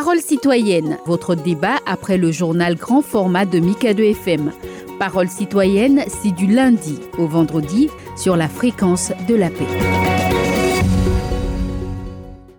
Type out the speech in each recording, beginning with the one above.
Parole citoyenne, votre débat après le journal grand format de Mika2 FM. Parole citoyenne, c'est du lundi au vendredi sur la fréquence de la paix.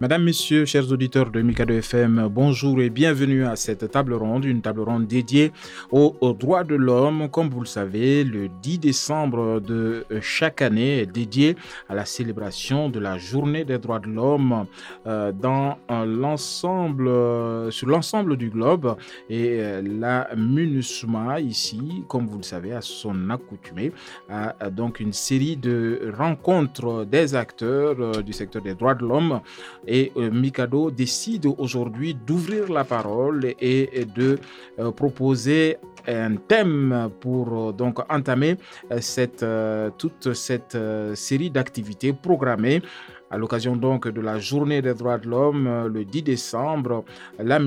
Madame, Messieurs, chers auditeurs de Mikado FM, bonjour et bienvenue à cette table ronde, une table ronde dédiée aux, droits de l'homme. Comme vous le savez, le 10 décembre de chaque année est dédié à la célébration de la journée des droits de l'homme euh, dans euh, l'ensemble, euh, sur l'ensemble du globe. Et la MINUSMA, ici, comme vous le savez, à son accoutumé, a donc une série de rencontres des acteurs du secteur des droits de l'homme et euh, Mikado décide aujourd'hui d'ouvrir la parole et, de euh, proposer un thème pour euh, donc entamer cette, toute cette série d'activités programmées à l'occasion donc de la journée des droits de l'homme euh, le 10 décembre, la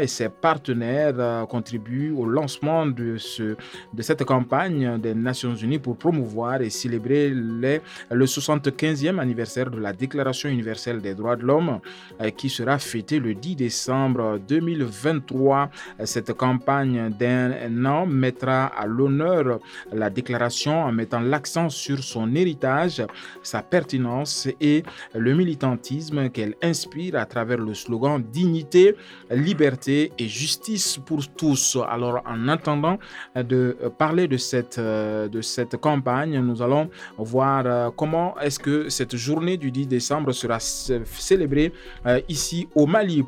et ses partenaires euh, contribuent au lancement de, ce, de cette campagne des Nations Unies pour promouvoir et célébrer le 75e anniversaire de la Déclaration universelle des droits de l'homme euh, qui sera fêté le 10 décembre 2023. Cette campagne d'un an mettra à l'honneur la déclaration en mettant l'accent sur son héritage, sa pertinence et le militantisme qu'elle inspire à travers le slogan dignité, liberté et justice pour tous. Alors en attendant de parler de cette, de cette campagne, nous allons voir euh, comment est-ce que cette journée du 10 décembre sera célébrée euh, ici au Mali.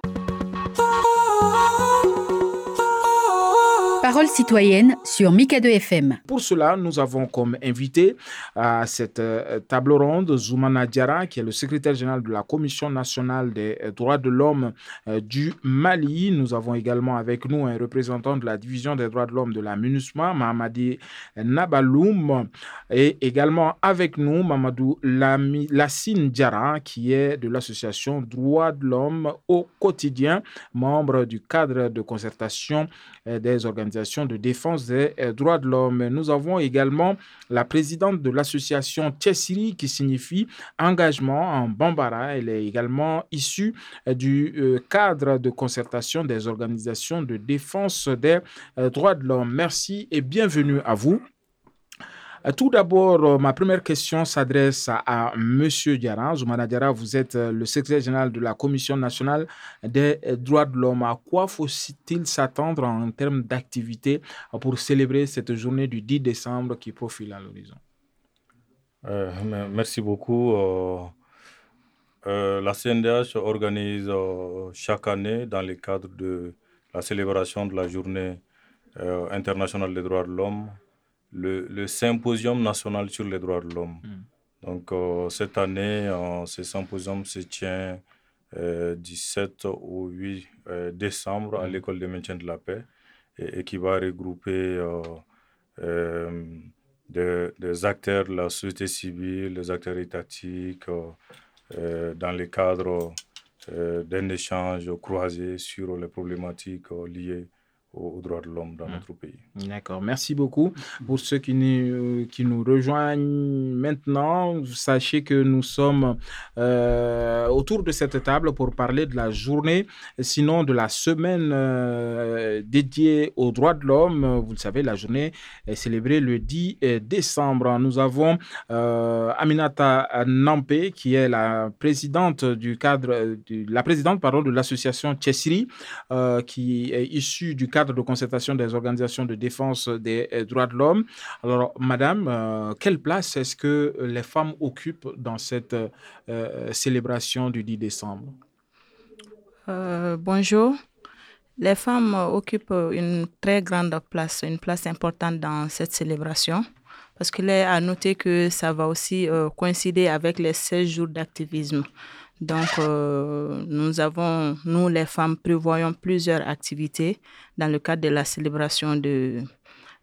Citoyenne sur Mika2 FM. Pour cela, nous avons comme invité à cette euh, table ronde Zoumana Diara, qui est le secrétaire général de la Commission nationale des euh, droits de l'homme euh, du Mali. Nous avons également avec nous un représentant de la division des droits de l'homme de la MINUSMA, Mahamadi Nabaloum, et également avec nous Mamadou Lassine Diara, qui est de l'association Droits de l'homme au quotidien, membre du cadre de concertation des organisations de défense des euh, droits de l'homme. Nous avons également la présidente de l'association Tchessiri qui signifie engagement en Bambara. Elle est également issue euh, du euh, cadre de concertation des organisations de défense des droits de l'homme. Merci et bienvenue à vous. Euh, tout d'abord, euh, ma première question s'adresse à, M. Diarra. Diarra, vous êtes euh, le secrétaire général de la Commission nationale des droits de l'homme. À quoi faut-il s'attendre en termes d'activité pour célébrer cette journée du 10 décembre qui profile à l'horizon? Merci beaucoup. la CNDH organise chaque année, dans le cadre de la célébration de la journée internationale des droits de l'homme, le, symposium national sur les droits de l'homme. Hmm. Donc, euh, cette année, euh, ce symposium se tient euh, du 7 au 8 décembre à hmm. l'école de maintien de la paix et, qui va regrouper des, acteurs de la société civile, des acteurs étatiques, dans le cadre d'un échange croisé sur les problématiques liées aux, droits de l'homme dans mmh. notre pays. D'accord, merci beaucoup. Pour ceux qui nous, qui nous rejoignent maintenant, sachez que nous sommes euh, autour de cette table pour parler de la journée, sinon de la semaine euh, dédiée aux droits de l'homme. Vous le savez, la journée est célébrée le 10 euh, décembre. Nous avons Aminata Nampé, qui est la présidente du cadre, la présidente pardon, de l'association Tchessiri, qui est issue du cadre de concertation des organisations de défense des euh, droits de l'homme. Alors, Madame, euh, quelle place est-ce que les femmes occupent dans cette euh, célébration du 10 décembre? Bonjour. Les femmes occupent une très grande place, une place importante dans cette célébration parce qu'il est à noter que ça va aussi coïncider avec les 16 jours d'activisme. Donc, euh, nous avons, nous les femmes, prévoyons plusieurs activités dans le cadre de la célébration de,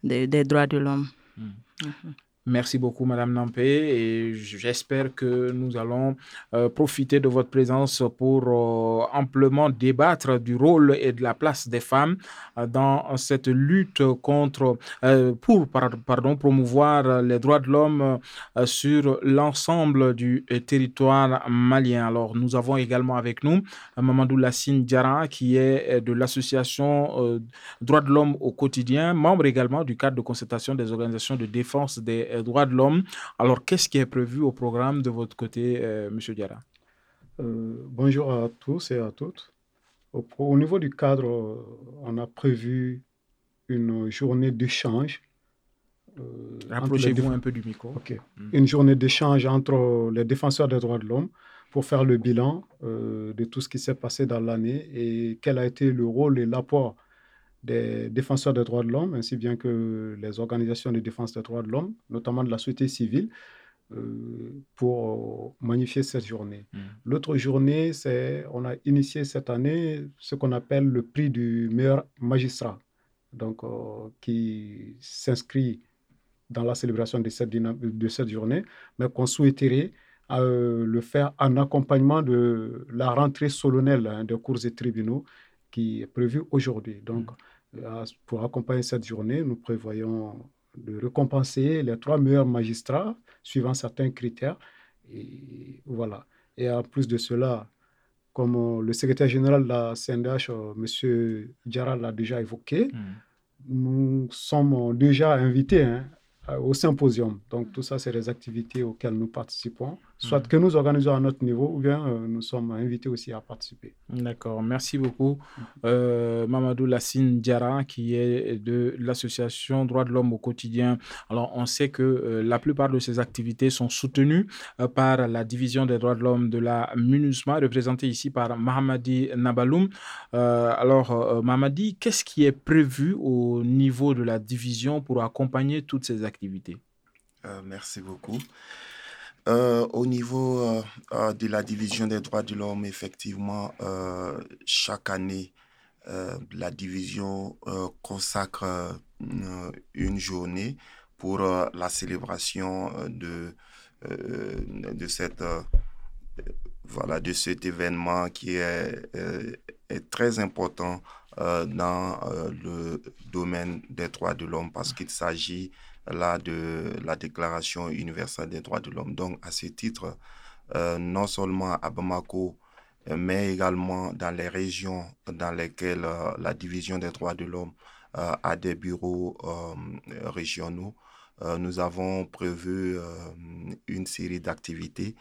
des droits de l'homme. Hmm. Mhm. Merci beaucoup, Madame Nampé, et j'espère que nous allons euh, profiter de votre présence pour euh, amplement débattre du rôle et de la place des femmes euh, dans cette lutte contre, pour pardon, promouvoir les droits de l'homme sur l'ensemble du territoire malien. Alors, nous avons également avec nous Mamadou Lassine Diara, qui est de l'association Droits de l'homme au quotidien, membre également du cadre de concertation des organisations de défense des droits de l'homme. Alors, qu'est-ce qui est prévu au programme de votre côté, euh, Monsieur Diarra? Euh, Bonjour à tous et à toutes. Au, niveau du cadre, euh, on a prévu une journée d'échange. Rapprochez-vous un peu du micro. Hmm. Une journée d'échange entre les défenseurs des droits de l'homme pour faire le bilan de tout ce qui s'est passé dans l'année et quel a été le rôle et l'apport des défenseurs des droits de l'homme, ainsi bien que les organisations de défense des droits de l'homme, notamment de la société civile, euh, pour magnifier cette journée. Mm. L'autre journée, c'est on a initié cette année ce qu'on appelle le prix du meilleur magistrat, donc euh, qui s'inscrit dans la célébration de cette, de cette journée, mais qu'on souhaiterait euh, le faire en accompagnement de la rentrée solennelle hein, des cours et tribunaux qui est prévue aujourd'hui. Donc, mm. Euh, pour accompagner cette journée, nous prévoyons de récompenser les trois meilleurs magistrats suivant certains critères. Et voilà. Et en plus de cela, comme le secrétaire général de la CNDH, euh, M. Diarra l'a déjà évoqué, hmm. nous sommes déjà invités hein, au symposium. Donc tout ça, c'est les activités auxquelles nous participons soit que nous organisons à notre niveau, ou bien euh, nous sommes invités aussi à participer. D'accord, merci beaucoup. Euh, Mamadou Lassine Diara, qui est de l'association Droits de l'homme au quotidien. Alors, on sait que euh, la plupart de ces activités sont soutenues par la division des droits de l'homme de la MINUSMA, représentée ici par Mahamadi Nabaloum. alors, Mahamadi, qu'est-ce qui est prévu au niveau de la division pour accompagner toutes ces activités? Merci beaucoup. Euh, au niveau euh, euh, de la division des droits de l'homme, effectivement, chaque année, la division consacre une journée pour la célébration de, de, voilà, de cet événement qui est très important dans le domaine des droits de l'homme parce qu'il s'agit là de la Déclaration universelle des droits de l'homme. Donc, à ce titre, euh, non seulement à Bamako, euh, mais également dans les régions dans lesquelles euh, la division des droits de l'homme a des bureaux régionaux, nous avons prévu une série d'activités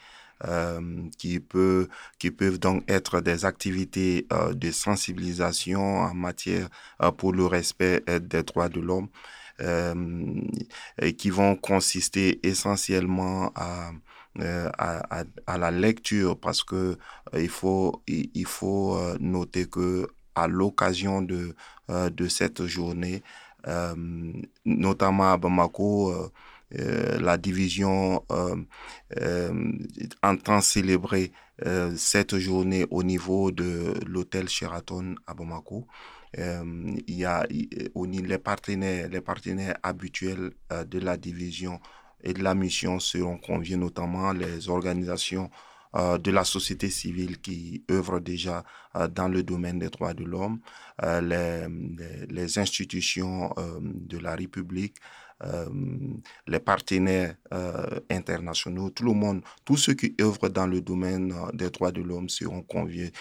qui, peut, qui peuvent donc être des activités de sensibilisation en matière pour le respect des droits de l'homme, qui vont consister essentiellement à, euh, à, à, la lecture parce que euh, il faut, il, faut noter que à l'occasion de, de cette journée, notamment à Bamako, la division entend célébrer cette journée au niveau de l'hôtel Sheraton à Bamako. Euh, il y a les partenaires, les partenaires habituels euh, de la division et de la mission seront conviés, notamment les organisations euh, de la société civile qui œuvrent déjà dans le domaine des droits de l'homme, les, institutions de la République, les partenaires internationaux, tout le monde, tous ceux qui œuvrent dans le domaine des droits de l'homme seront conviés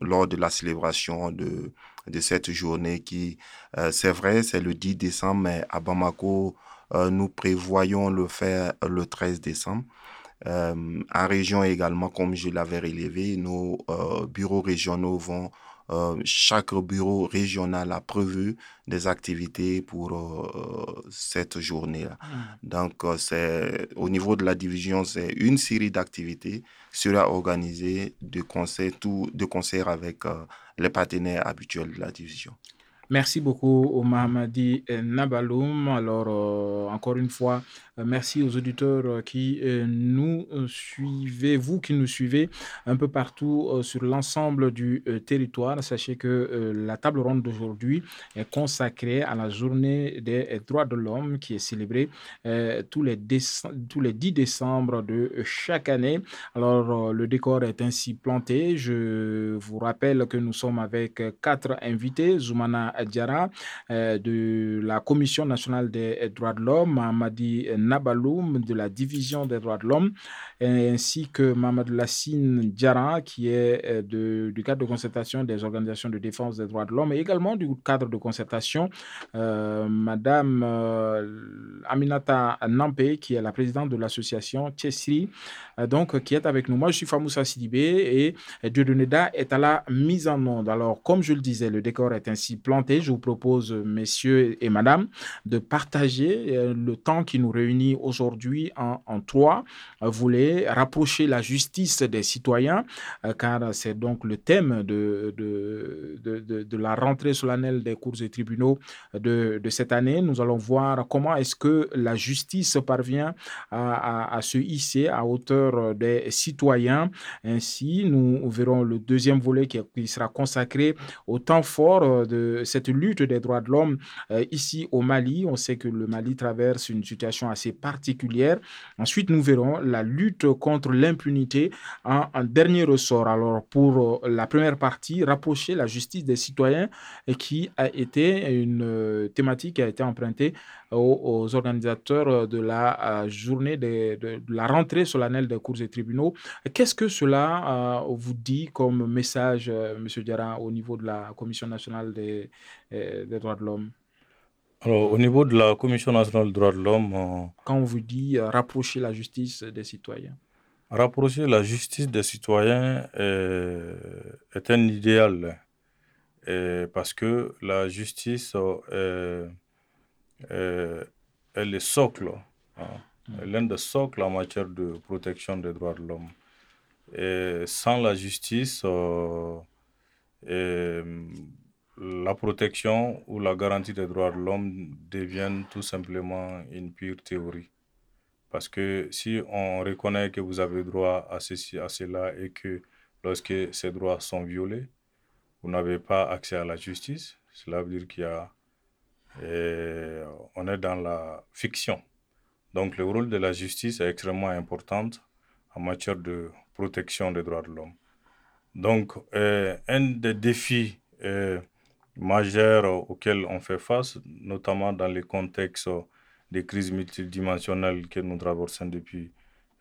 lors de la célébration de, cette journée qui, euh, c'est vrai, c'est le 10 décembre, mais à Bamako, euh, nous prévoyons le faire le 13 décembre. Euh, en région également, comme je l'avais relevé, nos bureaux régionaux vont chaque bureau régional a prévu des activités pour cette journée-là. Mmh. Donc, c'est au niveau de la division, c'est une série d'activités sera organisée de concert, tout, de concert avec les partenaires habituels de la division. Merci beaucoup au Mahamadi Nabaloum. Alors, euh, encore une fois, merci aux auditeurs qui nous suivez, vous qui nous suivez un peu partout sur l'ensemble du territoire. Sachez que la table ronde d'aujourd'hui est consacrée à la journée des droits de l'homme qui est célébrée tous, les tous les 10 décembre de chaque année. Alors, le décor est ainsi planté. Je vous rappelle que nous sommes avec quatre invités. Zoumana Diara de la Commission nationale des droits de l'homme, Mamadi Nabaloum de la Division des droits de l'homme, ainsi que Mamadou Lassine Diara qui est du cadre de concertation des organisations de défense des droits de l'homme et également du cadre de concertation euh, Madame euh, Aminata Nampé qui est la présidente de l'association Tchesri, euh, donc qui est avec nous. Moi, je suis Famoussa Sidibé et Dieudoneda est à la mise en onde. Alors, comme je le disais, le décor est ainsi planté. Je vous propose, messieurs et madame, de partager le temps qui nous réunit aujourd'hui en, en trois. Vous voulez rapprocher la justice des citoyens, car c'est donc le thème de, de, de, de, la rentrée solennelle des cours et tribunaux de, cette année. Nous allons voir comment est-ce que la justice parvient à, à, se hisser à hauteur des citoyens. Ainsi, nous verrons le deuxième volet qui, qui sera consacré au temps fort de cette lutte des droits de l'homme euh, ici au Mali. On sait que le Mali traverse une situation assez particulière. Ensuite, nous verrons la lutte contre l'impunité en, dernier ressort. Alors, pour euh, la première partie, rapprocher la justice des citoyens qui a été une euh, thématique qui a été empruntée aux, organisateurs de la journée de, la rentrée solennelle des cours et tribunaux. Qu'est-ce que cela vous dit comme message, M. Diarra, au niveau de la Commission nationale des droits de l'homme? Alors, au niveau de la Commission nationale des droits de l'homme. Quand on vous dit rapprocher la justice des citoyens Rapprocher la justice des citoyens est, est un idéal et parce que la justice est, est, est le socle, hein, mm. l'un des socles en matière de protection des droits de l'homme. Et sans la justice, euh, et, la protection ou la garantie des droits de l'homme deviennent tout simplement une pure théorie. Parce que si on reconnaît que vous avez droit à ceci, à cela et que lorsque ces droits sont violés, vous n'avez pas accès à la justice, cela veut dire qu'il y a et on est dans la fiction. Donc le rôle de la justice est extrêmement important en matière de protection des droits de l'homme. Donc euh, un des défis euh, majeurs auxquels on fait face, notamment dans les contextes des crises multidimensionnelles que nous traversons depuis,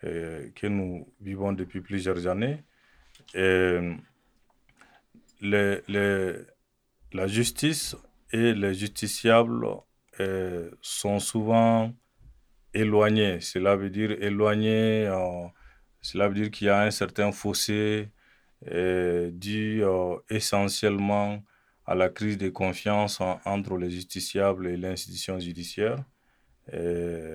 euh, que nous vivons depuis plusieurs années. La justice et les justiciables euh, sont souvent éloignés. Cela veut dire éloignés, euh, cela veut dire qu'il y a un certain fossé euh, dû euh, essentiellement à la crise de confiance en, entre les justiciables et l'institution judiciaire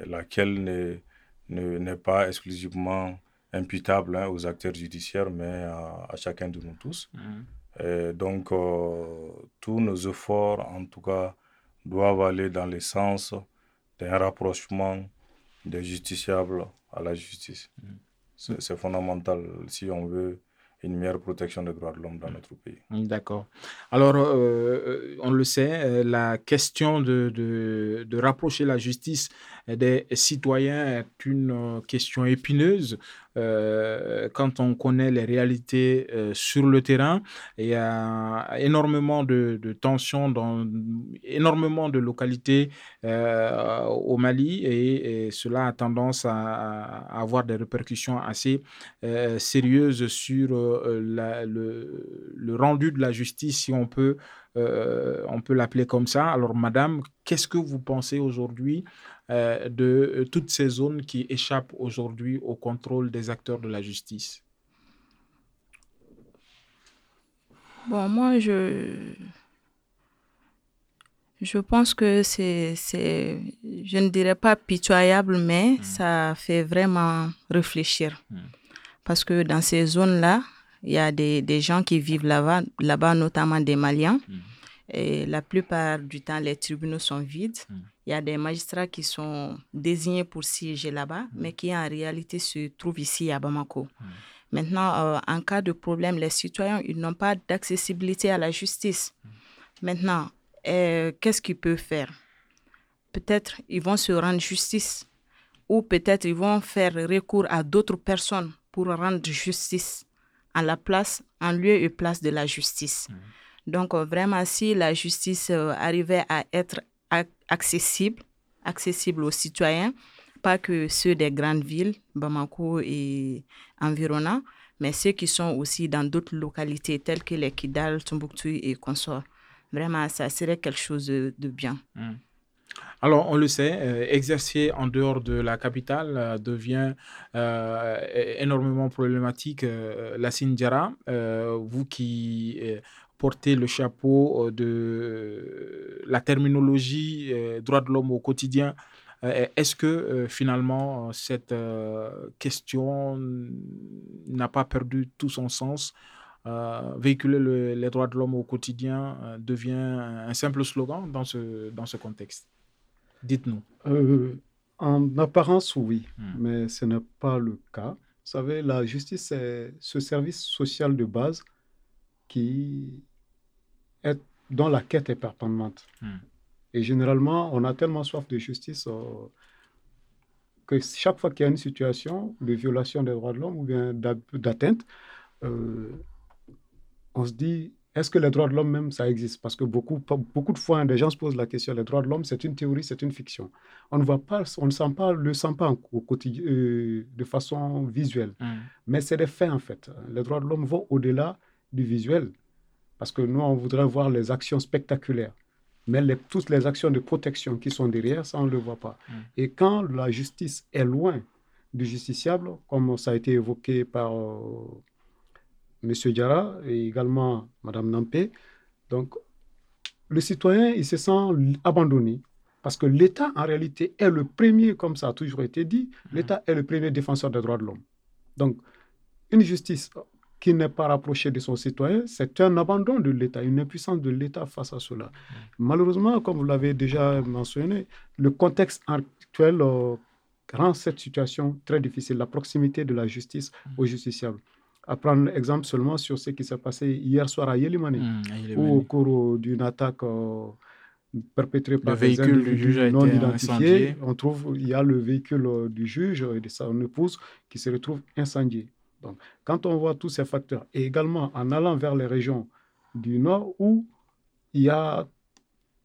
laquelle n'est ne, pas exclusivement imputable hein, aux acteurs judiciaires, mais à, à, chacun de nous tous. Mmh. Et donc, euh, tous nos efforts, en tout cas, doivent aller dans le sens d'un rapprochement des justiciables à la justice. Mmh. C'est fondamental si on veut une meilleure protection des droits de l'homme dans notre pays. D'accord. Alors, euh, on le sait, la question de, de, de, rapprocher la justice des citoyens est une question épineuse. Euh, quand on connaît les réalités euh, sur le terrain, il y a énormément de, de tensions dans énormément de localités euh, au Mali et, cela a tendance à, avoir des répercussions assez euh, sérieuses sur euh, le, le, rendu de la justice, si on peut, on peut l'appeler comme ça. Alors, Madame, qu'est-ce que vous pensez aujourd'hui euh, de toutes ces zones qui échappent aujourd'hui au contrôle des acteurs de la justice Bon, moi, je, je pense que c'est, je ne dirais pas pitoyable, mais mmh. ça fait vraiment réfléchir. Mmh. Parce que dans ces zones-là, il y a des, des, gens qui vivent là-bas, là-bas notamment des Maliens. Mmh. Et la plupart du temps, les tribunaux sont vides. Il y a des magistrats qui sont désignés pour siéger là-bas, mm. mais qui en réalité se trouvent ici à Bamako. Mm. Maintenant, euh, en cas de problème, les citoyens, ils n'ont pas d'accessibilité à la justice. Mm. Maintenant, euh, qu'est-ce qu'ils peuvent faire? Peut-être ils vont se rendre justice ou peut-être ils vont faire recours à d'autres personnes pour rendre justice en la place, en lieu et place de la justice. Donc, euh, vraiment, si la justice arrivait à être accessible, accessible aux citoyens, pas que ceux des grandes villes, Bamako et environnants, mais ceux qui sont aussi dans d'autres localités telles que les Kidal, Tombouctou et consorts. Vraiment, ça serait quelque chose de, bien. Hmm. Alors, on le sait, euh, exercer en dehors de la capitale euh, devient euh, énormément problématique. la Sindjara, vous qui porter le chapeau euh, de euh, la terminologie euh, droit de l'homme au quotidien. Est-ce que finalement cette question n'a pas perdu tout son sens? Véhiculer les droits de l'homme au quotidien devient un simple slogan dans ce, dans ce contexte? Dites-nous. en apparence, oui, hmm. mais ce n'est pas le cas. Vous savez, la justice, c'est ce service social de base qui est, dont la quête est permanente. Hmm. Et généralement, on a tellement soif de justice euh, que chaque fois qu'il y a une situation de violation des droits de l'homme ou bien d'atteinte, euh, on se dit, est-ce que les droits de l'homme même, ça existe? Parce que beaucoup, beaucoup de fois, des gens se posent la question, les droits de l'homme, c'est une théorie, c'est une fiction. On ne voit pas, on ne sent pas, le sent pas au quotidien, euh, de façon visuelle. Hmm. Mais c'est des faits, en fait. Les droits de l'homme vont au-delà du visuel. Parce que nous, on voudrait voir les actions spectaculaires. Mais toutes les actions de protection qui sont derrière, ça, on ne le voit pas. Mm. Et quand la justice est loin du justiciable, comme ça a été évoqué par euh, M. Diarra et également Mme Nampé, donc le citoyen, il se sent abandonné. Parce que l'État, en réalité, est le premier, comme ça a toujours été dit, mm. l'État est le premier défenseur des droits de l'homme. Donc, une justice qui n'est pas rapproché de son citoyen, c'est un abandon de l'État, une impuissance de l'État face à cela. Malheureusement, comme vous l'avez déjà mentionné, le contexte actuel euh, rend cette situation très difficile, la proximité de la justice aux justiciables. À prendre exemple seulement sur ce qui s'est passé hier soir à Yelimani, mmh, où au cours d'une attaque euh, perpétrée par des individus non identifiés, on trouve il y a le véhicule euh, du juge et de son épouse qui se retrouve incendié. Donc, quand on voit tous ces facteurs, et également en allant vers les régions du Nord où il y a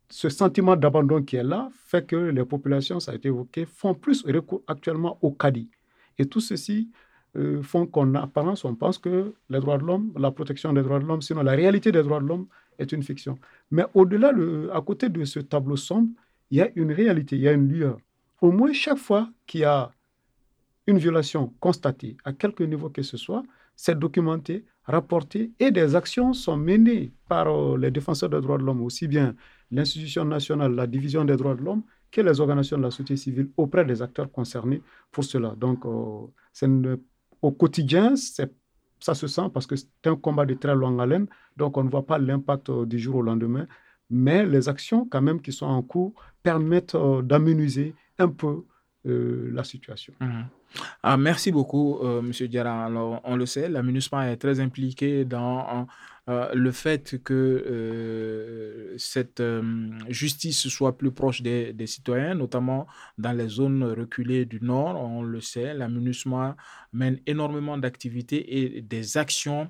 ce sentiment d'abandon qui est là, fait que les populations, ça a été évoqué, font plus recours actuellement au CADI. Et tout ceci euh, font qu'en apparence, on pense que les droits de l'homme, la protection des droits de l'homme, sinon la réalité des droits de l'homme est une fiction. Mais au-delà, à côté de ce tableau sombre, il y a une réalité, il y a une lueur. Au moins chaque fois qu'il y a une violation constatée à quelque niveau que ce soit, c'est documenté, rapporté et des actions sont menées par euh, les défenseurs des droits de l'homme, aussi bien l'institution nationale, la division des droits de l'homme, que les organisations de la société civile auprès des acteurs concernés pour cela. Donc, euh, au quotidien, ça se sent parce que c'est un combat de très longue haleine, donc on ne voit pas l'impact euh, du jour au lendemain, mais les actions quand même qui sont en cours permettent d'aménuiser un peu la situation. Mmh. Ah, merci beaucoup, euh, Monsieur Diarra. Alors, on le sait, la MINUSMA est très impliquée dans euh, le fait que euh, cette euh, justice soit plus proche des, citoyens, notamment dans les zones reculées du Nord. On le sait, la MINUSMA mène énormément d'activités et des actions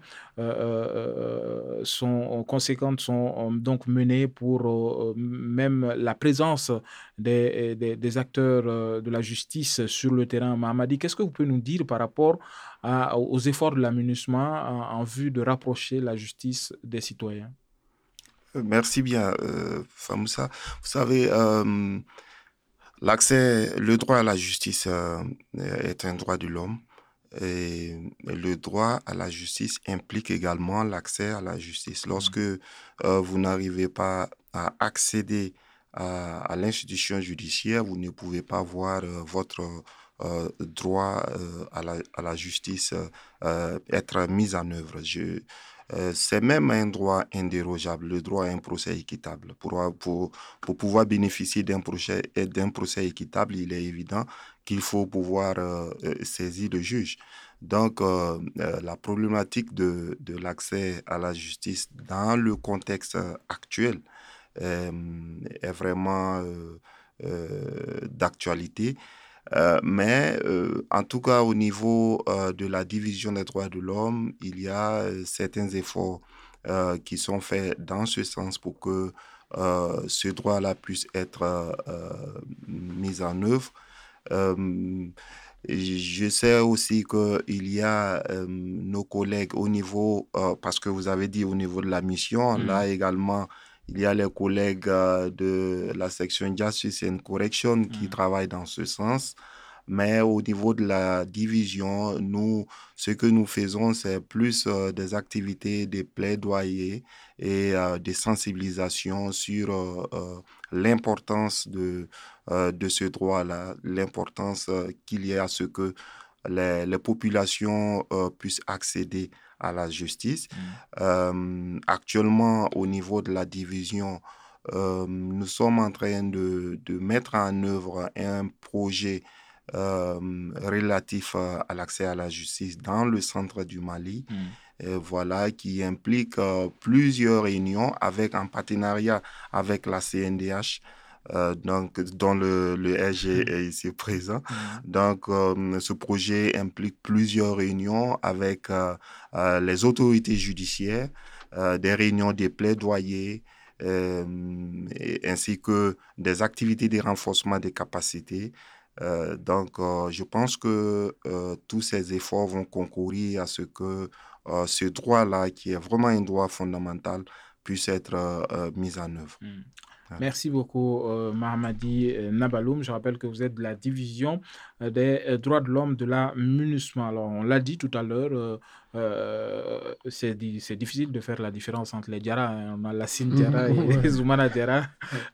sont conséquentes sont donc menées pour même la présence des, des, acteurs de la justice sur le terrain. Mahamadi, qu'est-ce que vous pouvez nous dire par rapport aux efforts de l'aménagement en, vue de rapprocher la justice des citoyens. Euh, merci bien, euh, Famoussa. Vous savez, euh, l'accès, le droit à la justice euh, est un droit de l'homme. Et le droit à la justice implique également l'accès à la justice. Lorsque vous n'arrivez pas à accéder à, à l'institution judiciaire, vous ne pouvez pas voir votre euh, droit euh, à la, justice euh, être mis en œuvre. C'est même un droit indérogeable, le droit à un procès équitable. Pour, pouvoir bénéficier d'un procès, d'un procès équitable, il est évident qu'il faut pouvoir saisir le juge. Donc, la problématique de l'accès à la justice dans le contexte actuel est vraiment d'actualité. Euh, mais euh, en tout cas, au niveau euh, de la division des droits de l'homme, il y a certains efforts qui sont faits dans ce sens pour que ce droit-là puisse être mis en œuvre. je sais aussi qu'il y a nos collègues au niveau, parce que vous avez dit au niveau de la mission, là mmh. également, il y a les collègues euh, de la section Justice and Correction qui mm. travaillent dans ce sens. Mais au niveau de la division, nous, ce que nous faisons, c'est plus euh, des activités de plaidoyer et euh, de sensibilisation sur l'importance de, de ce droit-là, l'importance qu'il y a à ce que les, les populations puissent accéder à la justice. Mm. Euh, actuellement, au niveau de la division, euh, nous sommes en train de, de, mettre en œuvre un projet euh, relatif à, l'accès à la justice dans le centre du Mali. Mm. voilà, qui implique plusieurs réunions avec, en partenariat avec la CNDH euh, donc, dont le, le SG mm. est ici présent. Mm. Donc, euh, ce projet implique plusieurs réunions avec euh, les autorités judiciaires, des réunions des plaidoyers, ainsi que des activités de renforcement des capacités. donc, je pense que tous ces efforts vont concourir à ce que ce droit-là, qui est vraiment un droit fondamental, puisse être mis en œuvre. Mm. Merci beaucoup, euh, Mahamadi euh, Nabaloum. Je rappelle que vous êtes de la division euh, des droits de l'homme de la MINUSMA. Alors, on l'a dit tout à l'heure, euh, c'est difficile de faire la différence entre les Diara. Hein. On a Lassine Diara et Zoumana Diara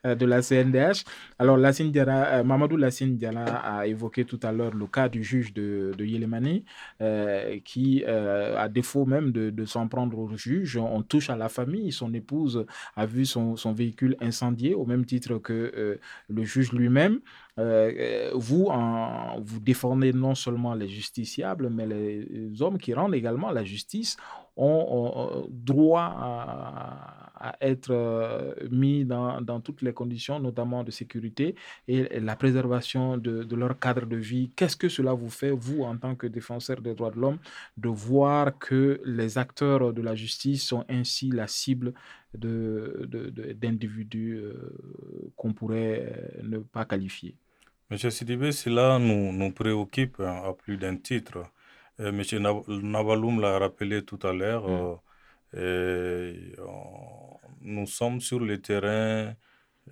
euh, de la CNDH. Alors, Lassine Diara, euh, Mamadou Lassine Diara a évoqué tout à l'heure le cas du juge de, de Yelemani, qui, à défaut même de, de s'en prendre au juge, on touche à la famille. Son épouse a vu son, son véhicule incendié au même titre que le juge lui-même. Euh, vous, en, vous défendez non seulement les justiciables, mais les hommes qui rendent également la justice ont, droit à, être euh, mis dans, toutes les conditions, notamment de sécurité et la préservation de, leur cadre de vie. Qu'est-ce que cela vous fait, vous, en tant que défenseur des droits de l'homme, de voir que les acteurs de la justice sont ainsi la cible d'individus euh, qu'on pourrait ne pas qualifier? Monsieur Sidibé, cela nous, nous préoccupe hein, à plus d'un titre. Euh, Monsieur Navaloum l'a rappelé tout à l'heure. Mm. Euh, nous sommes sur le terrain.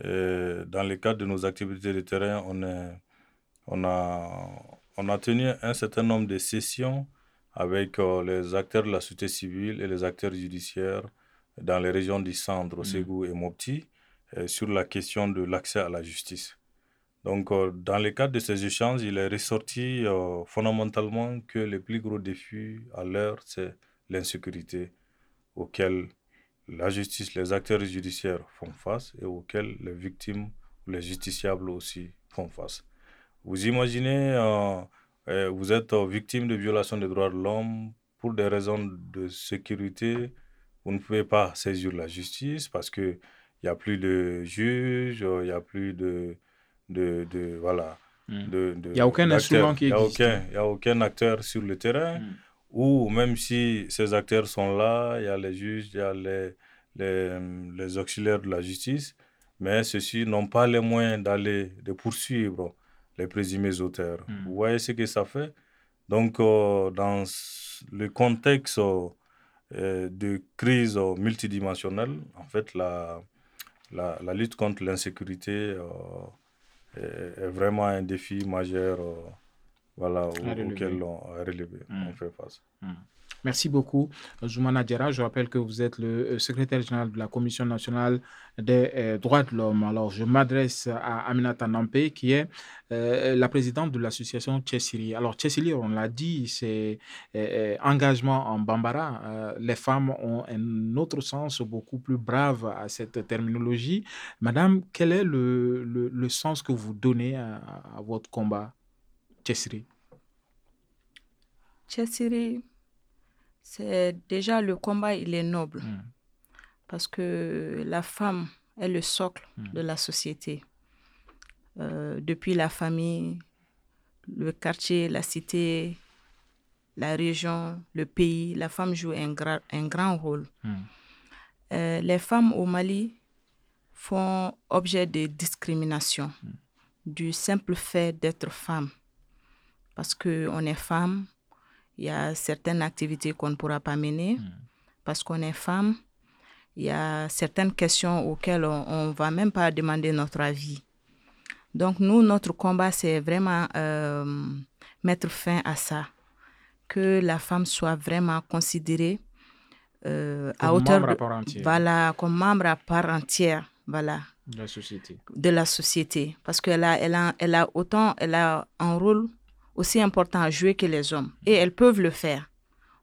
Euh, dans le cadre de nos activités de terrain, on, est, on, a, on a tenu un certain nombre de sessions avec les acteurs de la société civile et les acteurs judiciaires dans les régions du centre, mm. Ségou et Mopti, sur la question de l'accès à la justice. Donc, euh, dans le cadre de ces échanges, il est ressorti euh, fondamentalement que le plus gros défi à l'heure, c'est l'insécurité auquel la justice, les acteurs judiciaires font face et auquel les victimes ou les justiciables aussi font face. Vous imaginez, euh, vous êtes victime de violation des droits de l'homme pour des raisons de sécurité, vous ne pouvez pas saisir la justice parce qu'il n'y a plus de juges, il n'y a plus de de, de voilà. Hmm. Il n'y a aucun instrument qui existe. Il n'y a, aucun acteur sur le terrain. Hmm. Ou même si ces acteurs sont là, il y a les juges, il y a les, les, les auxiliaires de la justice, mais ceux-ci n'ont pas les moyens d'aller, de poursuivre les présumés auteurs. Hmm. Vous voyez ce que ça fait? Donc, euh, dans le contexte euh, de crise multidimensionnelle, en fait, la, la, la lutte contre l'insécurité euh, est, vraiment un défi majeur euh, voilà, auquel on, relevé, on fait face. Mm. Merci beaucoup, Zoumana Djera. Je rappelle que vous êtes le secrétaire général de la Commission nationale des droits de l'homme. Alors, je m'adresse à Aminata Nampé, qui est la présidente de l'association Tchessili. Alors, Tchessili, on l'a dit, c'est engagement en Bambara. les femmes ont un autre sens beaucoup plus brave à cette terminologie. Madame, quel est le, le, sens que vous donnez à, votre combat, Tchessiri Tchessiri, c'est déjà le combat, il est noble. Hmm. Parce que la femme est le socle hmm. de la société. Euh, depuis la famille, le quartier, la cité, la région, le pays, la femme joue un, un grand rôle. Hmm. Euh, les femmes au Mali font objet de discrimination du simple fait d'être femme. Parce qu'on est femme, il y a certaines activités qu'on ne pourra pas mener. Parce qu'on est femme, il y a certaines questions auxquelles on ne va même pas demander notre avis. Donc nous, notre combat, c'est vraiment euh, mettre fin à ça. Que la femme soit vraiment considérée euh, à hauteur membre à part entière. Voilà, comme membre à part entière. Voilà. De la société. De la société. Parce qu'elle a, elle a, elle a autant, elle a un rôle aussi important à jouer que les hommes. Et elles peuvent le faire.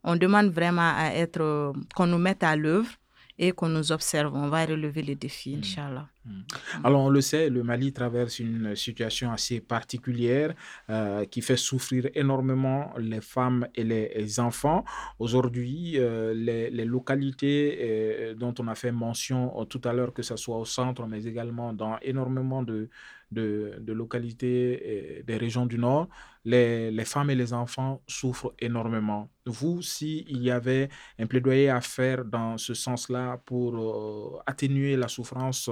On demande vraiment à être, qu'on nous mette à l'œuvre et qu'on nous observe. On va relever les défis, mm. Inch'Allah. Mm. Alors, on le sait, le Mali traverse une situation assez particulière euh, qui fait souffrir énormément les femmes et les, enfants. Aujourd'hui, euh, les, localités euh, dont on a fait mention tout à l'heure, que ce soit au centre, mais également dans énormément de, de, localités et des régions du Nord, les, femmes et les enfants souffrent énormément. Vous, s'il y avait un plaidoyer à faire dans ce sens-là pour euh, atténuer la souffrance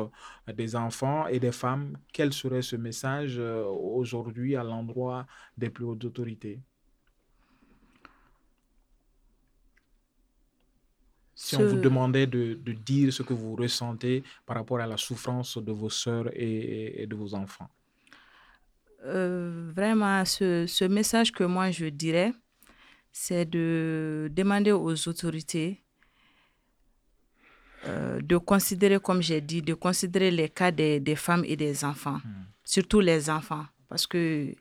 des enfants et des femmes, quel serait ce message euh, aujourd'hui à l'endroit des plus hautes autorités? Si on vous demandait de, dire ce que vous ressentez par rapport à la souffrance de vos sœurs et, de vos enfants. Euh, vraiment, ce, message que moi je dirais, c'est de demander aux autorités euh, de considérer, comme j'ai dit, de considérer les cas des, femmes et des enfants, hmm. surtout les enfants, parce que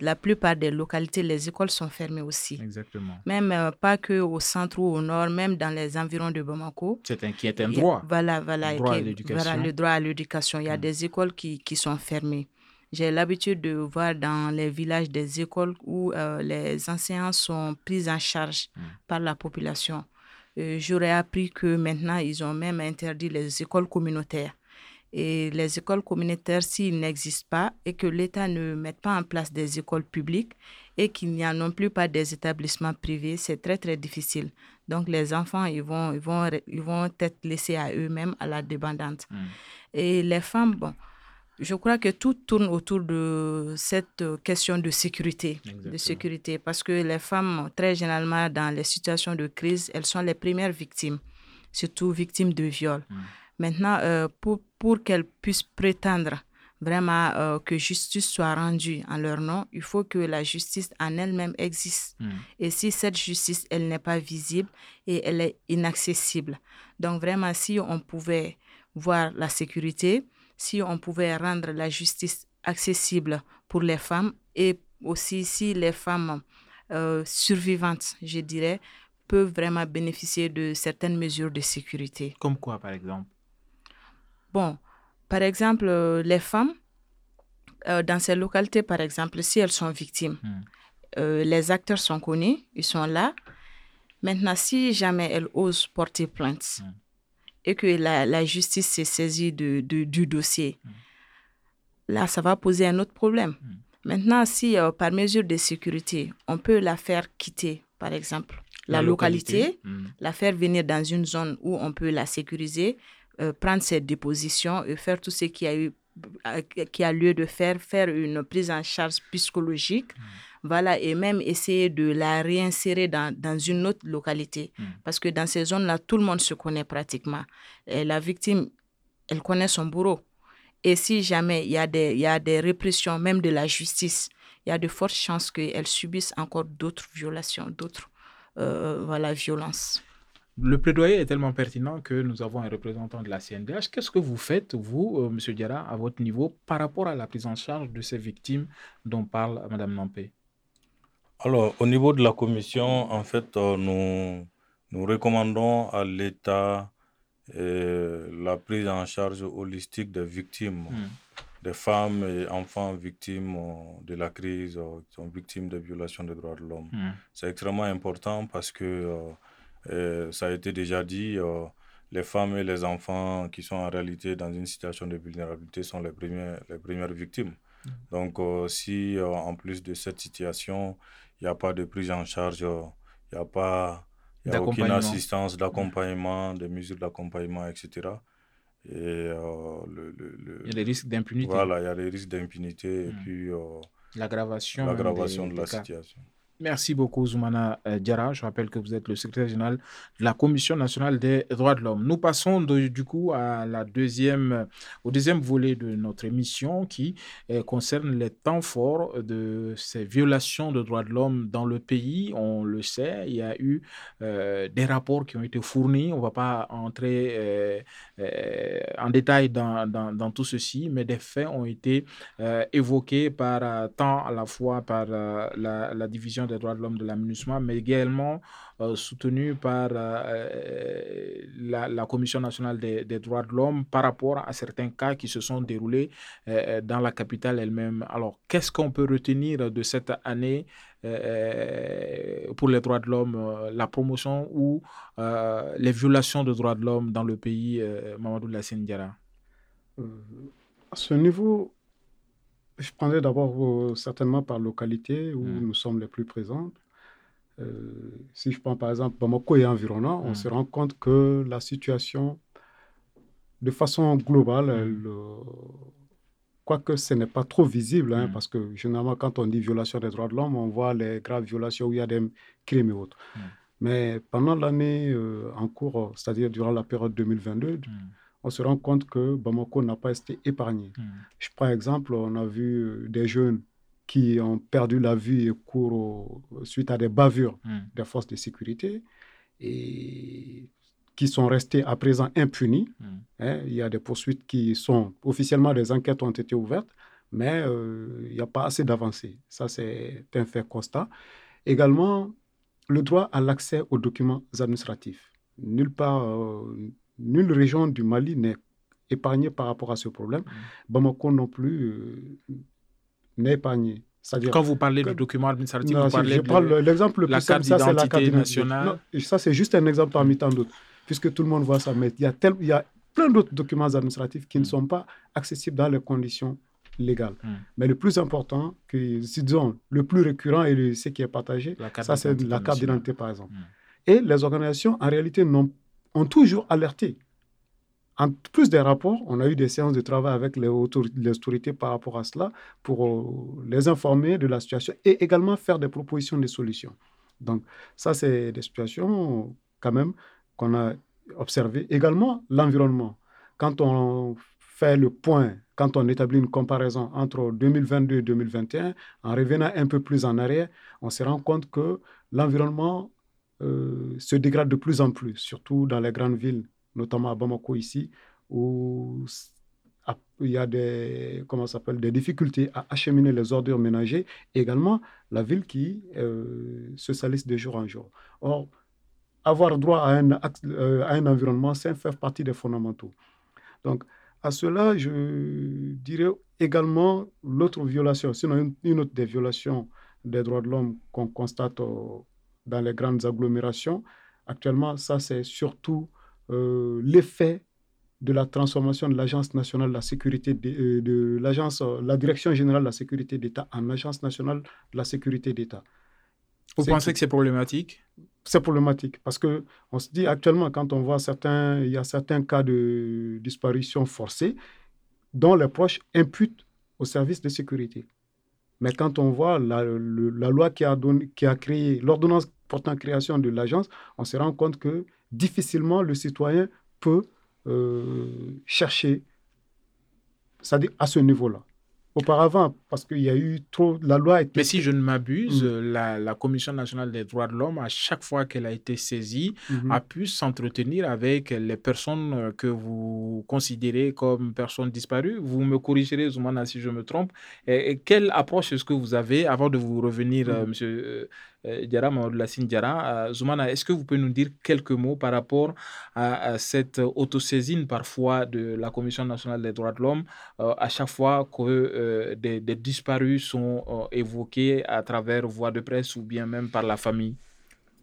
la plupart des localités, les écoles sont fermées aussi. Exactement. Même euh, pas que au centre ou au nord, même dans les environs de Bamako. C'est un, qui est un droit. voilà, voilà. Le droit à l'éducation. le droit à l'éducation. Il y a mm. des écoles qui, qui sont fermées. J'ai l'habitude de voir dans les villages des écoles où euh, les enseignants sont pris en charge mm. par la population. Euh, j'aurais appris que maintenant, ils ont même interdit les écoles communautaires. Et les écoles communautaires, s'ils n'existent pas et que l'État ne mette pas en place des écoles publiques et qu'il n'y a non plus pas des établissements privés, c'est très, très difficile. Donc, les enfants, ils vont, ils vont, ils vont être laissés à eux-mêmes, à la dépendante. Hmm. Et les femmes, bon, je crois que tout tourne autour de cette question de sécurité. De sécurité. Parce que les femmes, très généralement, dans les situations de crise, elles sont les premières victimes, surtout victimes de viol. Hmm. Maintenant, euh, pour, pour qu'elles puissent prétendre vraiment euh, que justice soit rendue en leur nom, il faut que la justice en elle-même existe. Hmm. Et si cette justice, elle n'est pas visible et elle est inaccessible. Donc vraiment, si on pouvait voir la sécurité, si on pouvait rendre la justice accessible pour les femmes et aussi si les femmes euh, survivantes, je dirais, peuvent vraiment bénéficier de certaines mesures de sécurité. Comme quoi, par exemple? Bon, par exemple, euh, les femmes, euh, dans ces localités, par exemple, si elles sont victimes, hmm. euh, les acteurs sont connus, ils sont là. Maintenant, si jamais elles osent porter plainte hmm. et que la, justice s'est saisie de, du dossier, hmm. là, ça va poser un autre problème. Maintenant, si par mesure de sécurité, on peut la faire quitter, par exemple, la, localité la faire venir dans une zone où on peut la sécuriser, euh, prendre ses dépositions et faire tout ce qui a eu euh, qui a lieu de faire, faire une prise en charge psychologique, mm. voilà, et même essayer de la réinsérer dans, dans une autre localité. Mm. Parce que dans ces zones-là, tout le monde se connaît pratiquement. Et la victime, elle connaît son bourreau. Et si jamais il y, a des, il y a des répressions, même de la justice, il y a de fortes chances qu'elle subisse encore d'autres violations, d'autres voilà, violence. Le plaidoyer est tellement pertinent que nous avons un représentant de la CNDH. Qu'est-ce que vous faites, vous, M. Monsieur Diarra, à votre niveau, par rapport à la prise en charge de ces victimes dont parle Mme Nampé Alors, au niveau de la commission, en fait, nous, nous recommandons à l'État la prise en charge holistique des victimes. Hmm des femmes et enfants victimes euh, de la crise, euh, qui sont victimes de violations des droits de l'homme. Hmm. C'est extrêmement important parce que, euh, ça a été déjà dit, les femmes et les enfants qui sont en réalité dans une situation de vulnérabilité sont les premières, les premières victimes. Donc, si en plus de cette situation, il n'y a pas de prise en charge, il n'y a pas... a aucune assistance d'accompagnement, des mesures d'accompagnement, etc. Et, euh, le, le, il y a des risques d'impunité. Voilà, il y a des risques d'impunité et hmm. puis euh, l'aggravation de la situation. Merci beaucoup, Zoumana euh, Diara. Je rappelle que vous êtes le secrétaire général de la Commission nationale des droits de l'homme. Nous passons du coup à la deuxième, au deuxième volet de notre émission qui euh, concerne les temps forts de ces violations de droits de l'homme dans le pays. On le sait, il y a eu euh, des rapports qui ont été fournis. On ne va pas entrer en détail dans, dans, tout ceci, mais des faits ont été évoqués par tant à la fois par la, la division des droits de l'homme de l'aménagement, mais également euh, soutenu par euh, euh, la, Commission nationale des, droits de l'homme par rapport à certains cas qui se sont déroulés dans la capitale elle-même. Alors, qu'est-ce qu'on peut retenir de cette année pour les droits de l'homme, la promotion ou les violations de droits de l'homme dans le pays, Mamadou Lassine Diara À ce niveau, je prendrais d'abord euh, certainement par localité où mmh. nous sommes les plus présents. Euh, si je prends par exemple Bamako et environnant, on mmh. se rend compte que la situation, de façon globale, mmh. euh, quoique ce n'est pas trop visible, hein, parce que généralement quand on dit violation des droits de l'homme, on voit les graves violations où il y a des crimes et autres. Mais pendant l'année en cours, c'est-à-dire durant la période 2022, on se rend compte que Bamako n'a pas été épargné. Hmm. Je prends exemple, on a vu euh, des jeunes qui ont perdu la vie et courent suite à des bavures hmm. des forces de sécurité et qui sont restés à présent impunis. Hmm. Hein, il y a des poursuites qui sont officiellement des enquêtes ont été ouvertes, mais euh, il n'y a pas assez d'avancées. Ça, c'est un fait constat. Également, le droit à l'accès aux documents administratifs. Nulle part, euh, nulle région du Mali n'est épargnée par rapport à ce problème. Mm. Bamako non plus euh, n'est épargné. Quand vous parlez de documents administratifs, vous parlez de l'exemple le plus simple, ça c'est la carte nationale. ça c'est juste un exemple parmi tant d'autres, puisque tout le monde voit ça. Mais il y a, tel, il y a plein d'autres documents administratifs qui ne mm. sont pas accessibles dans les conditions légales. Mm. Mais le plus important, que, disons, le plus récurrent et ce qui est partagé, ça c'est la carte d'identité par exemple. Et les organisations, en réalité, n'ont ont toujours alerté. En plus des rapports, on a eu des séances de travail avec les, autorités par rapport à cela pour euh, les informer de la situation et également faire des propositions de solutions. Donc ça, c'est des situations quand même qu'on a observées. Également, l'environnement. Quand on fait le point, quand on établit une comparaison entre 2022 et 2021, en revenant un peu plus en arrière, on se rend compte que l'environnement euh, se dégrade de plus en plus, surtout dans les grandes villes, notamment à Bamako ici, où il y a des, comment s'appelle, des difficultés à acheminer les ordures ménagères, et également la ville qui euh, se salisse de jour en jour. Or, avoir droit à un, euh, à un environnement, c'est faire partie des fondamentaux. Donc, à cela, je dirais également l'autre violation, sinon une, autre des violations des droits de l'homme qu'on constate dans les grandes agglomérations. Actuellement, ça, c'est surtout euh, l'effet de la transformation de l'Agence nationale de la sécurité, de, euh, de l'agence, euh, la Direction générale de la sécurité d'État en Agence nationale de la sécurité d'État. Vous pensez que c'est problématique? C'est problématique parce que on se dit actuellement quand on voit certains, il y a certains cas de disparition forcée dont les proches imputent au service de sécurité. Mais quand on voit la, loi qui a, donné, qui a créé, l'ordonnance portant création de l'agence, on se rend compte que difficilement le citoyen peut euh, chercher, c'est-à-dire à ce niveau-là. Auparavant, parce qu'il y a eu trop. La loi Mais si je ne m'abuse, mm. la, Commission nationale des droits de l'homme, à chaque fois qu'elle a été saisie, mm-hmm. a pu s'entretenir avec les personnes que vous considérez comme personnes disparues. Vous me corrigerez, Zoumana, si je me trompe. Et, quelle approche est-ce que vous avez, avant de vous revenir, euh, mm. monsieur euh, euh, Diarra, Lassine Diarra, Zoumana, est-ce que vous pouvez nous dire quelques mots par rapport à, cette autosaisine parfois de la Commission nationale des droits de l'homme à chaque fois que des, disparus sont évoqués à travers voie de presse ou bien même par la famille?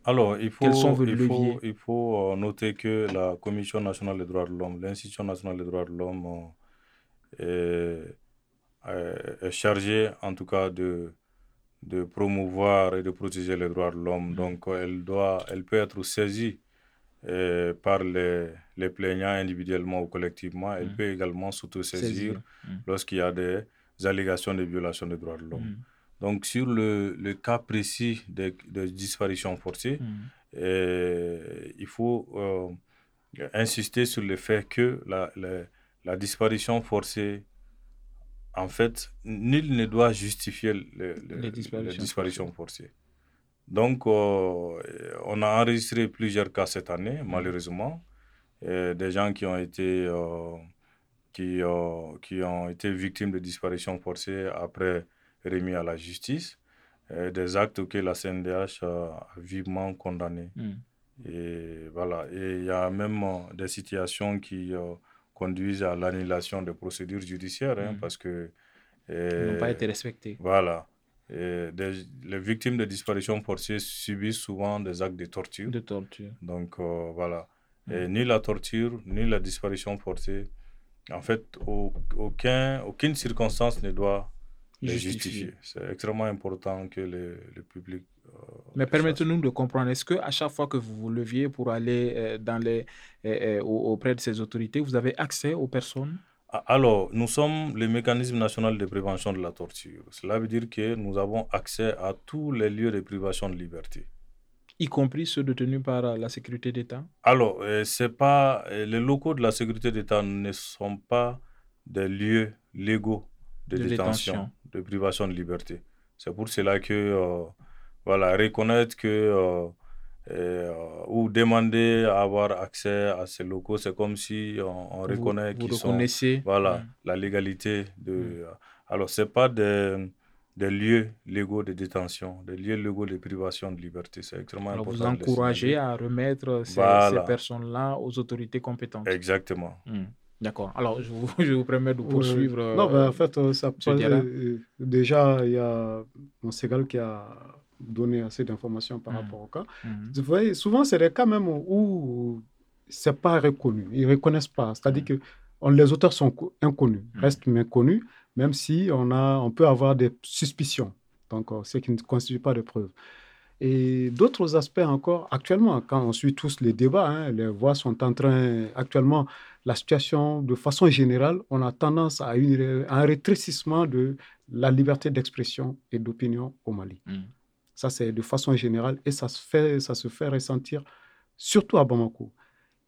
Alors, il faut, il faut, il faut, noter que la Commission nationale des droits de l'homme, l'Institution nationale des droits de l'homme, est, est, chargée en tout cas de, de promouvoir et de protéger les droits de l'homme. Mm. Donc, elle, doit, elle peut être saisie euh, par les, les, plaignants individuellement ou collectivement. Elle mm. peut également s'autosaisir mm. lorsqu'il y a des allégations de violation des droits de l'homme. Donc, sur le, le, cas précis de, de disparition forcée, euh, il faut euh, insister sur le fait que la, la, la disparition forcée en fait, nul ne doit justifier le, les disparitions, forcées. Donc, euh, on a enregistré plusieurs cas cette année, malheureusement. des gens qui ont été, euh, qui, euh, qui ont été victimes de disparitions forcées après remis à la justice. des actes auxquels la CNDH a vivement condamné. Hmm. Et voilà. Et il y a même des situations qui conduisent à l'annulation des procédures judiciaires, hein, mm. parce que... n'ont pas été respectées. Voilà. les victimes de disparition forcée subissent souvent des actes de torture. De torture. Donc, euh, voilà. Et mm. ni la torture, ni la disparition forcée, en fait, aucun, aucune circonstance ne doit les justifier. C'est extrêmement important que le, le public euh, Mais permettez-nous de comprendre, est-ce que à chaque fois que vous vous leviez pour aller euh, dans les, euh, auprès de ces autorités, vous avez accès aux personnes? Ah, alors, nous sommes le mécanisme national de prévention de la torture. Cela veut dire que nous avons accès à tous les lieux de privation de liberté. Y compris ceux détenus par la sécurité d'État? Alors, c'est pas, les locaux de la sécurité d'État ne sont pas des lieux légaux de, détention, de privation de liberté. C'est pour cela que voilà, reconnaître que euh, euh, ou demander à avoir accès à ces locaux, c'est comme si on, reconnaît qu'ils sont voilà la légalité de. Mm. Alors c'est pas des, des, lieux légaux de détention, des lieux légaux de privation de liberté, c'est extrêmement Alors important. Vous encouragez à remettre ces, ces personnes-là aux autorités compétentes. Exactement. Mm. D'accord. Alors, je vous, je vous permets de poursuivre. non, ben, en fait, ça déjà, il y a Monségal qui a donner assez d'informations par mmh. rapport au cas. Mmh. Vous voyez, souvent, c'est des cas même où c'est pas reconnu. Ils ne reconnaissent pas. C'est-à-dire mmh. que les auteurs sont inconnus, restent méconnus, même si on, a, on peut avoir des suspicions. Donc, euh, ce qui ne constitue pas de preuves. Et d'autres aspects encore, actuellement, quand on suit tous les débats, hein, les voix sont en train, actuellement, la situation, de façon générale, on a tendance à, une, à un rétrécissement de la liberté d'expression et d'opinion au Mali. Ça, c'est de façon générale et ça se fait, ça se fait ressentir surtout à Bamako.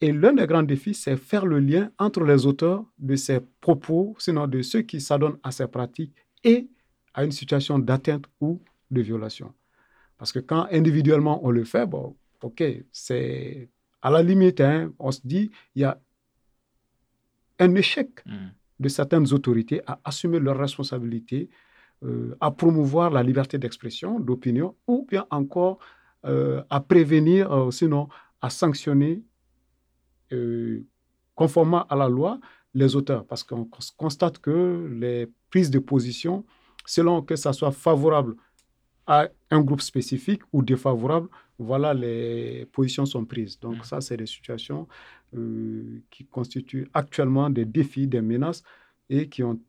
Et l'un des grands défis, c'est faire le lien entre les auteurs de ces propos, sinon de ceux qui s'adonnent à ces pratiques, et à une situation d'atteinte ou de violation. Parce que quand individuellement on le fait, bon, ok, c'est à la limite, hein, on se dit, il y a un échec mmh. de certaines autorités à assumer leurs responsabilités euh, à promouvoir la liberté d'expression, d'opinion, ou bien encore euh, à prévenir, euh, sinon à sanctionner, conformément à la loi, les auteurs. Parce qu'on constate que les prises de position, selon que ça soit favorable à un groupe spécifique ou défavorable, voilà, les positions sont prises. Donc mmh. ça, c'est des situations qui constituent actuellement des défis, des menaces et qui ont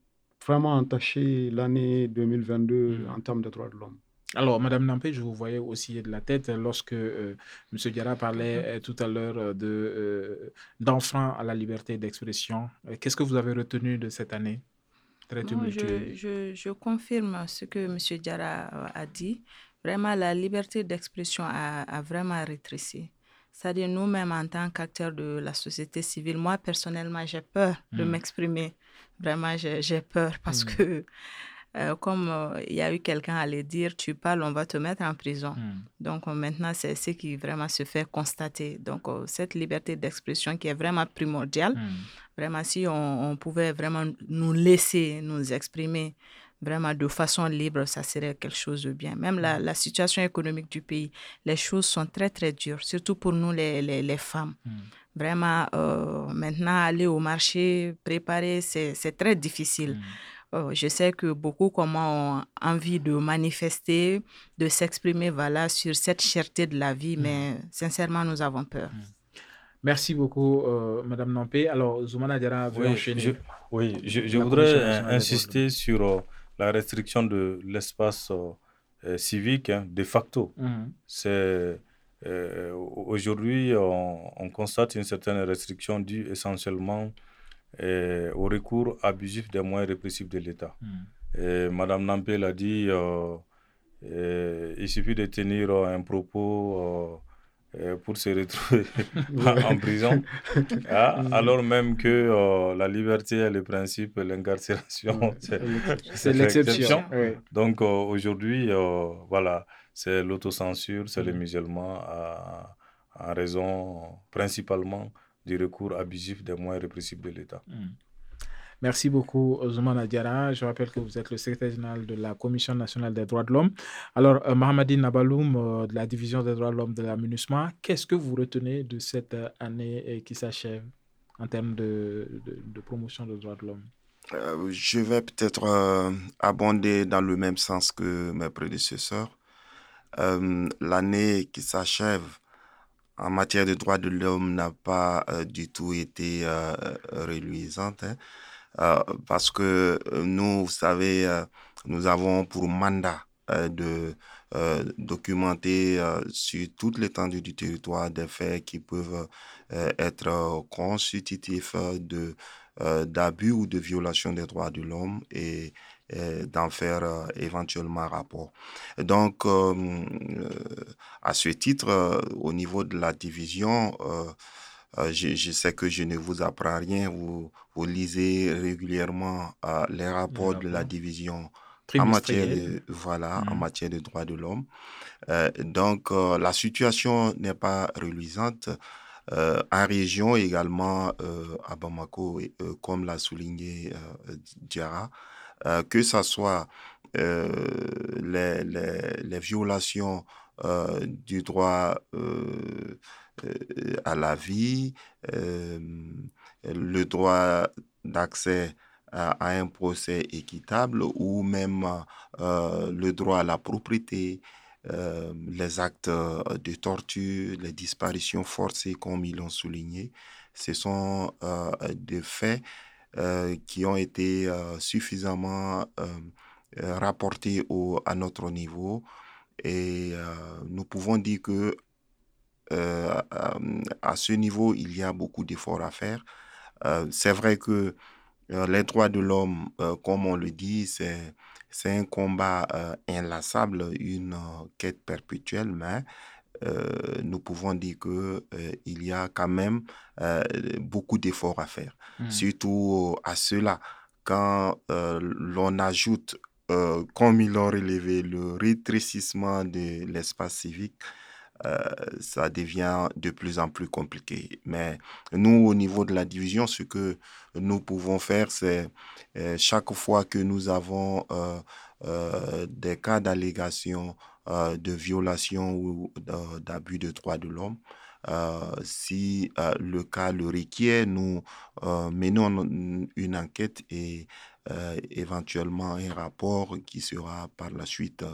vraiment entaché l'année 2022 mm. en termes de droits de l'homme. Alors, Madame Nampé, je vous voyais aussi de la tête lorsque euh, M. Diarra parlait euh, tout à l'heure euh, de, d'enfants à la liberté d'expression. Qu'est-ce que vous avez retenu de cette année? Très je, je, je, confirme ce que M. Diarra a dit. Vraiment, la liberté d'expression a, a, vraiment rétréci. C'est-à-dire nous-mêmes en tant qu'acteurs de la société civile, moi personnellement, j'ai peur de m'exprimer. Vraiment, j'ai peur parce que euh, comme euh, il y a eu quelqu'un à le dire, tu parles, on va te mettre en prison. Hmm. Donc euh, maintenant, c'est ce qui vraiment se fait constater. Donc cette liberté d'expression qui est vraiment primordiale, hmm. vraiment si on, pouvait vraiment nous laisser nous exprimer vraiment de façon libre, ça serait quelque chose de bien. Même la, la situation économique du pays, les choses sont très, très dures, surtout pour nous les, les, les femmes. Vraiment, maintenant, aller au marché, préparer, c'est très difficile. Oh, je sais que beaucoup comme ont envie de manifester, de s'exprimer voilà, sur cette cherté de la vie, mm. mais sincèrement, nous avons peur. Mm. Merci beaucoup, euh, Madame Nampé. Alors, Zoumana Diara oui, enchaîner. Je, oui, je, voudrais insister sur euh, la restriction de l'espace euh, civique hein, de facto. Mm-hmm. C'est aujourd'hui, on, on, constate une certaine restriction due essentiellement au recours abusif des moyens répressifs de l'État. Hmm. Madame Nampé l'a dit, euh, il suffit de tenir un propos euh, pour se retrouver en prison, ah, hmm. alors même que euh, la liberté est le principe, l'incarcération, c'est l'exception. Donc aujourd'hui, voilà, c'est l'autocensure, c'est le hmm. musulman en raison principalement du recours abusif des moyens répressifs de l'État. Hmm. Merci beaucoup, Ousmane Diara. Je rappelle que vous êtes le secrétaire général de la Commission nationale des droits de l'homme. Alors, euh, Nabaloum, euh, de la Division des droits de l'homme de la MINUSMA, qu'est-ce que vous retenez de cette euh, année qui s'achève en termes de, promotion des droits de l'homme? Je vais peut-être abonder dans le même sens que mes prédécesseurs. L'année qui s'achève en matière de droits de l'homme n'a pas euh, du tout été euh, reluisante. Hein. Euh, parce que nous, vous savez, nous avons pour mandat de documenter sur toute l'étendue du territoire des faits qui peuvent être constitutifs de d'abus ou de violation des droits de l'homme et d'en faire euh, éventuellement rapport. Donc, euh, euh, à ce titre, au niveau de la division, je, sais que je ne vous apprends rien, vous, vous lisez régulièrement les rapports de la division en matière de, voilà, en mmh. matière de droits de l'homme. donc, la situation n'est pas reluisante. en région également, à Bamako, comme l'a souligné Diara, euh, que ce soit euh, les, les, les, violations euh, du droit à la vie, le droit d'accès à, un procès équitable ou même le droit à la propriété, les actes de torture, les disparitions forcées comme ils l'ont souligné. Ce sont des faits euh, qui ont été euh, suffisamment euh, rapportés à notre niveau. Et nous pouvons dire que à ce niveau, il y a beaucoup d'efforts à faire. c'est vrai que les droits de l'homme, comme on le dit, c'est c'est un combat inlassable, une quête perpétuelle, mais euh, nous pouvons dire qu'il euh, il y a quand même euh, beaucoup d'efforts à faire. Hmm. Surtout à cela, quand l'on ajoute, comme ils l'ont relevé, le rétrécissement de l'espace civique, ça devient de plus en plus compliqué. Mais nous, au niveau de la division, ce que nous pouvons faire, c'est chaque fois que nous avons des cas d'allégation euh, de violation ou d'abus de droits de l'homme. Euh, si euh, le cas le requiert, nous menons une enquête et éventuellement un rapport qui sera par la suite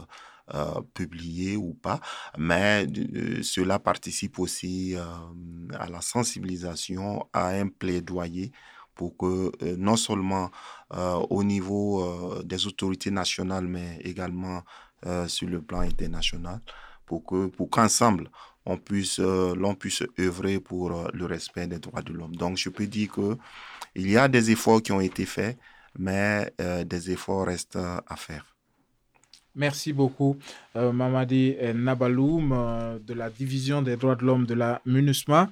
publié ou pas, mais cela participe aussi à la sensibilisation, à un plaidoyer pour que non seulement au niveau des autorités nationales, mais également euh, sur le plan international pour que pour qu'ensemble on puisse euh, l'on puisse œuvrer pour euh, le respect des droits de l'homme. Donc je peux dire que il y a des efforts qui ont été faits, mais des efforts restent à faire. Merci beaucoup, euh, Mamadi Nabaloum, euh, de la Division des droits de l'homme de la MINUSMA, euh,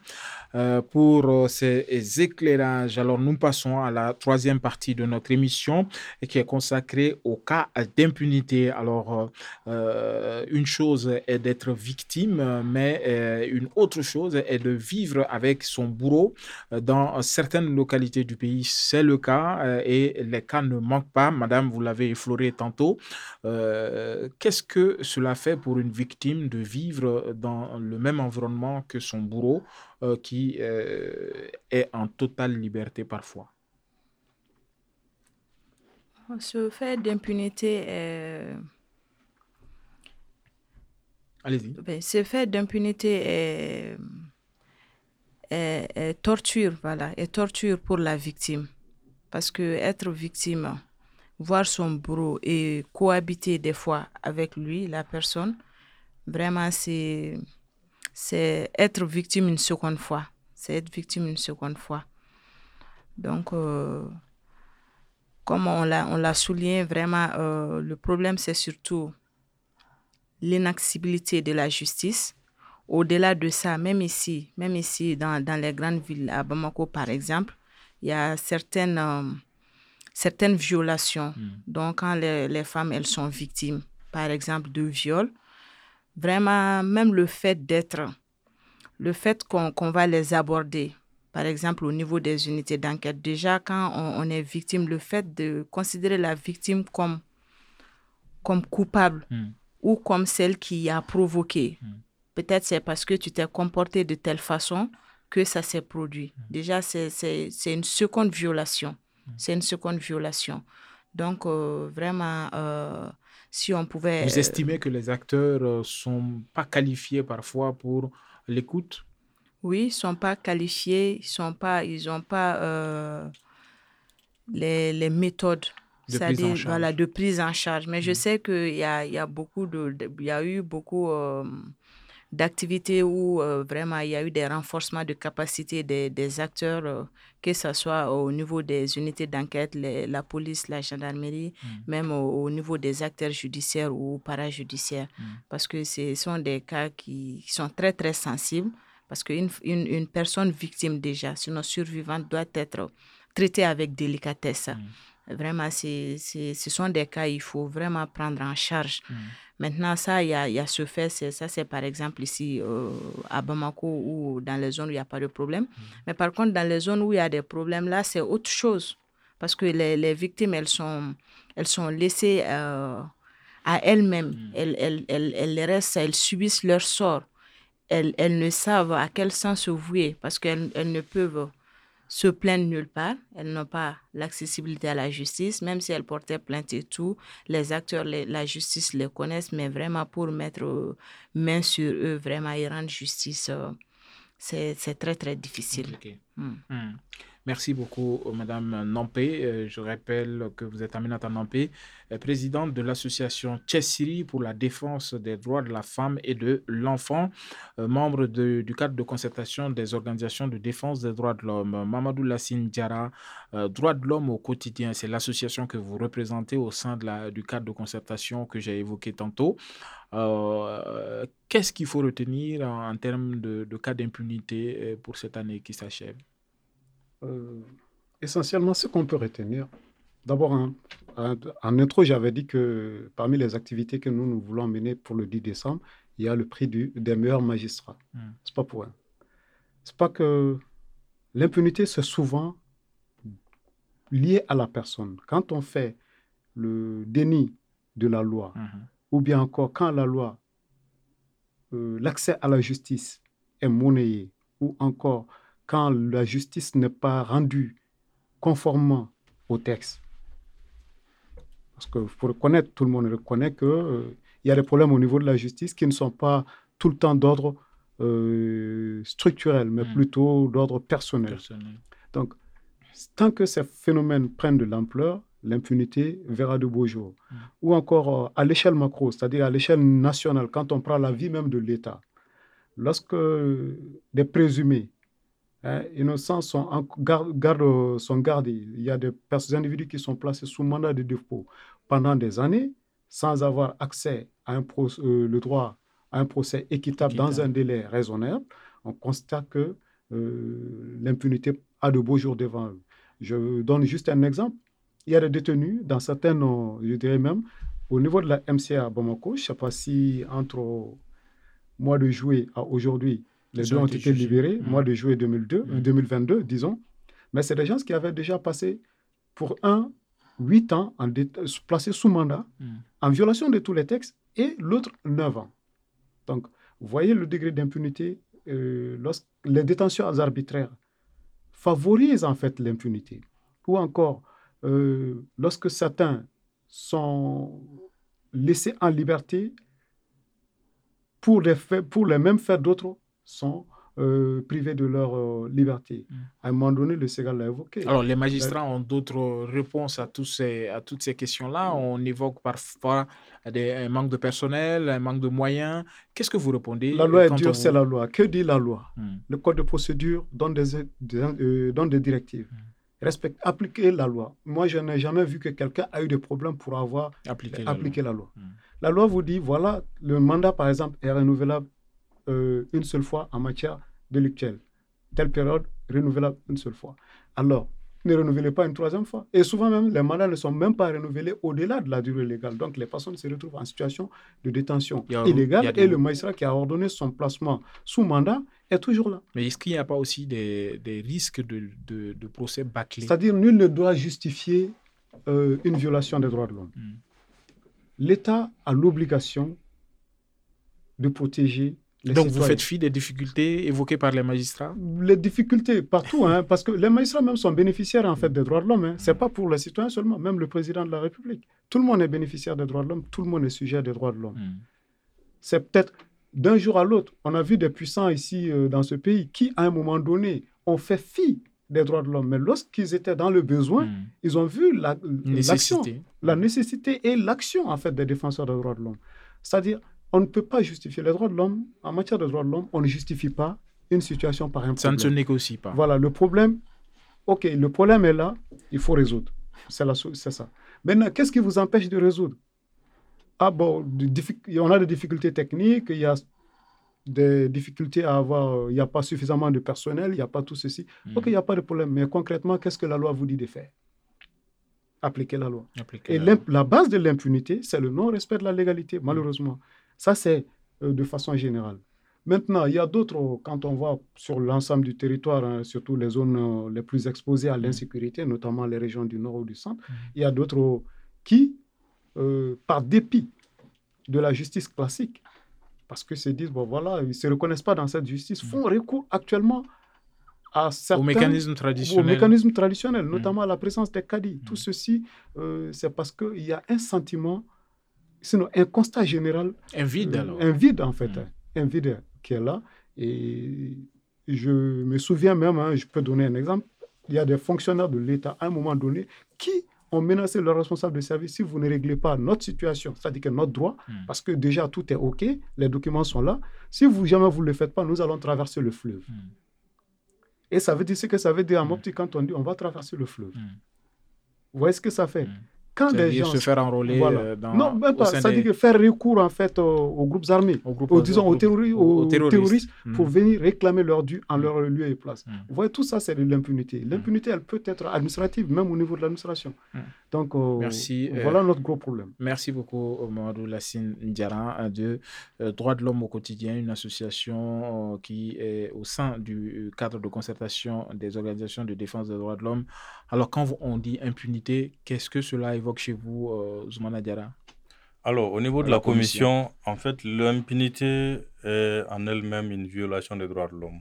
pour ces éclairages. Alors, nous passons à la troisième partie de notre émission qui est consacrée au cas d'impunité. Alors, une chose est d'être victime, mais une autre chose est de vivre avec son bourreau dans certaines localités du pays. C'est le cas et les cas ne manquent pas. Madame, vous l'avez effleuré tantôt. Euh, qu'est-ce que cela fait pour une victime de vivre dans le même environnement que son bourreau? Euh, qui euh, est en totale liberté parfois Ce fait d'impunité est... Allez-y. Ben, ce fait d'impunité est, torture, voilà, est torture pour la victime. Parce que être victime, voir son bourreau et cohabiter des fois avec lui, la personne, vraiment, c'est, c'est être victime une seconde fois. C'est être victime une seconde fois. Donc, euh, comme on l'a, souligné, vraiment, euh, le problème, c'est surtout l'inaccessibilité de la justice. Au-delà de ça, même ici, même ici, dans, dans les grandes villes, à Bamako, par exemple, il y a certaines... Euh, certaines violations. Hmm. Donc, quand les, les, femmes, elles sont victimes, par exemple, de viol, vraiment, même le fait d'être, le fait qu'on va les aborder, par exemple, au niveau des unités d'enquête, déjà, quand on, est victime, le fait de considérer la victime comme, comme coupable hmm. ou comme celle qui a provoqué, hmm. peut-être c'est parce que tu t'es comporté de telle façon que ça s'est produit. Déjà, c'est une seconde violation. C'est une seconde violation. Donc, euh, vraiment, euh, si on pouvait... Vous estimez que les acteurs ne euh, sont pas qualifiés parfois pour l'écoute? Oui, ils ne sont pas qualifiés, ils n'ont pas, ils ont pas les, les, méthodes de prise, en charge. Voilà, de prise en charge. Mais je mm. sais qu'il y a, y, a beaucoup de, y a eu beaucoup d'activités où euh, vraiment il y a eu des renforcements de capacité des, des acteurs, euh, que ce soit au niveau des unités d'enquête, la police, la gendarmerie, mm. même au, niveau des acteurs judiciaires ou parajudiciaires. Mm. Parce que ce sont des cas qui, sont très, très sensibles. Parce qu'une une, une, personne victime déjà, sinon survivante, doit être traitée avec délicatesse. Mm. Vraiment, c'est, ce sont des cas qu'il faut vraiment prendre en charge. Maintenant, ça, il y a, y a, ce fait, ça c'est par exemple ici euh, à Bamako ou dans les zones où il n'y a pas de problème. Mm. Mais par contre, dans les zones où il y a des problèmes, là, c'est autre chose. Parce que les, les, victimes, elles sont, elles sont laissées euh, à elles-mêmes. Mm. Elles, elles, elles, elles, restent, elles subissent leur sort. Elles, elles ne savent à quel sens se vouer parce qu'elles elles ne peuvent se plaignent nulle part. Elles n'ont pas l'accessibilité à la justice, même si elles portaient plainte et tout. Les acteurs, la justice les connaissent, mais vraiment pour mettre euh, main sur eux, vraiment et rendre justice, euh, c'est très, très difficile. Merci beaucoup, euh, Madame Nampé. Euh, je rappelle que vous êtes Aminata Nampé, euh, présidente de l'association Chessiri pour la défense des droits de la femme et de l'enfant, membre du cadre de concertation des organisations de défense des droits de l'homme. Mamadou Lassine Diara, Droits de l'homme au quotidien, c'est l'association que vous représentez au sein du cadre de concertation que j'ai évoqué tantôt. Qu'est-ce qu'il faut retenir en, termes de cas d'impunité pour cette année qui s'achève? Euh, essentiellement, ce qu'on peut retenir, d'abord, en, intro, j'avais dit que parmi les activités que nous, nous voulons mener pour le 10 décembre, il y a le prix du, des meilleurs magistrats. Ce hmm. C'est pas pour rien. C'est pas que l'impunité, c'est souvent lié à la personne. Quand on fait le déni de la loi, hmm. ou bien encore quand la loi, euh, l'accès à la justice est monnayé, ou encore quand la justice n'est pas rendue conformément au texte. Parce que pour reconnaître, tout le monde reconnaît qu'il euh, y a des problèmes au niveau de la justice qui ne sont pas tout le temps d'ordre euh, structurel, mais hmm. plutôt d'ordre personnel. Donc, tant que ces phénomènes prennent de l'ampleur, l'impunité verra de beaux jours. Hmm. Ou encore euh, à l'échelle macro, c'est-à-dire à l'échelle nationale, quand on prend la vie même de l'État, lorsque des présumés Hein, innocents sont, en, garde, sont gardés. Il y a des individus qui sont placés sous mandat de dépôt pendant des années. sans avoir accès à un euh, le droit à un procès équitable, dans un délai raisonnable, on constate que euh, l'impunité a de beaux jours devant eux. Je donne juste un exemple. Il y a des détenus dans certains, je dirais même, au niveau de la MCA à Bamako, je ne sais pas si entre mois de juillet à aujourd'hui, les deux ont été libérés, mois de juillet 2002, 2022, disons. Mais c'est des gens qui avaient déjà passé pour un, huit ans en placés sous mandat, hmm. en violation de tous les textes, et l'autre, neuf ans. Donc, vous voyez le degré d'impunité. Euh, lorsque les détentions arbitraires favorisent en fait l'impunité. Ou encore, euh, lorsque certains sont laissés en liberté pour les, pour les mêmes faits d'autres sont euh, privés de leur euh, liberté. Mm. À un moment donné, le Ségal l'a évoqué. Alors, les magistrats ont d'autres réponses à, tous ces, à toutes ces questions-là. Mm. On évoque parfois des, un manque de personnel, un manque de moyens. Qu'est-ce que vous répondez La loi est dure, c'est la loi. Que dit la loi? Mm. Le code de procédure donne des, euh, donne des directives. Respecte, appliquer la loi. Moi, je n'ai jamais vu que quelqu'un a eu des problèmes pour avoir appliqué la loi. La loi vous dit, voilà, le mandat, par exemple, est renouvelable une seule fois en matière délictuelle. Telle période, renouvelable une seule fois. Alors, ne renouvelez pas une troisième fois. Et souvent même, les mandats ne sont même pas renouvelés au-delà de la durée légale. Donc, les personnes se retrouvent en situation de détention illégale et le magistrat qui a ordonné son placement sous mandat est toujours là. Mais est-ce qu'il n'y a pas aussi des, des risques de, de, procès bâclés C'est-à-dire, nul ne doit justifier euh, une violation des droits de l'homme. Hmm. L'État a l'obligation de protéger donc vous faites fi des difficultés évoquées par les magistrats Les difficultés partout, hein, parce que les magistrats même sont bénéficiaires en fait des droits de l'homme. Hein. Ce n'est pas pour les citoyens seulement, même le président de la République. Tout le monde est bénéficiaire des droits de l'homme, tout le monde est sujet des droits de l'homme. Hmm. C'est peut-être d'un jour à l'autre, on a vu des puissants ici euh, dans ce pays qui, à un moment donné, ont fait fi des droits de l'homme. Mais lorsqu'ils étaient dans le besoin, hmm. ils ont vu la, nécessité. la nécessité et l'action en fait des défenseurs des droits de l'homme. C'est-à-dire, on ne peut pas justifier les droits de l'homme. En matière de droits de l'homme, on ne justifie pas une situation par un problème. Ça ne se négocie pas. Voilà, le problème, ok, le problème est là, il faut résoudre. C'est ça. Maintenant, qu'est-ce qui vous empêche de résoudre? Ah bon, on a des difficultés techniques, il y a des difficultés à avoir, il n'y a pas suffisamment de personnel, il n'y a pas tout ceci. Hmm. Ok, il n'y a pas de problème. Mais concrètement, qu'est-ce que la loi vous dit de faire? Appliquer la loi. Et la, base de l'impunité, c'est le non-respect de la légalité, malheureusement. Ça, c'est euh, de façon générale. Maintenant, il y a d'autres, quand on voit sur l'ensemble du territoire, hein, surtout les zones euh, les plus exposées à l'insécurité, notamment les régions du nord ou du centre, mm. il y a d'autres qui, euh, par dépit de la justice classique, parce que se disent, bon voilà, ils ne se reconnaissent pas dans cette justice, mm. font recours actuellement à certains... Au mécanisme traditionnel. Au mécanisme traditionnel, notamment à la présence des caddies. Tout ceci, c'est parce qu'il y a un sentiment sinon un constat général. Un vide euh, alors. Un vide en fait, hmm. un vide qui est là. Et je me souviens même, hein, je peux donner un exemple, il y a des fonctionnaires de l'État à un moment donné qui ont menacé leurs responsables de service si vous ne réglez pas notre situation, c'est-à-dire que notre droit, hmm. parce que déjà tout est OK, les documents sont là. Si vous jamais vous ne le faites pas, nous allons traverser le fleuve. Hmm. Et ça veut dire ce que ça veut dire en optique quand on dit on va traverser le fleuve. Vous voyez ce que ça fait? Quand des gens se faire enrôler euh, dans non même pas. ça dit que faire recours en fait aux, groupes armés aux, disons aux, terroristes, hmm. pour venir réclamer leur dû en leur lieu et place. Hmm. vous voyez tout ça c'est de l'impunité. Hmm. l'impunité elle peut être administrative même au niveau de l'administration. Donc euh, merci euh, voilà notre gros problème. merci beaucoup Mamadou Lassine Ndiara de droits de l'homme au quotidien une association qui est au sein du cadre de concertation des organisations de défense des droits de l'homme alors quand on dit impunité qu'est-ce que cela évoque chez vous, euh, Zoumana Diara Alors, au niveau de la, commission, en fait, l'impunité est en elle-même une violation des droits de l'homme.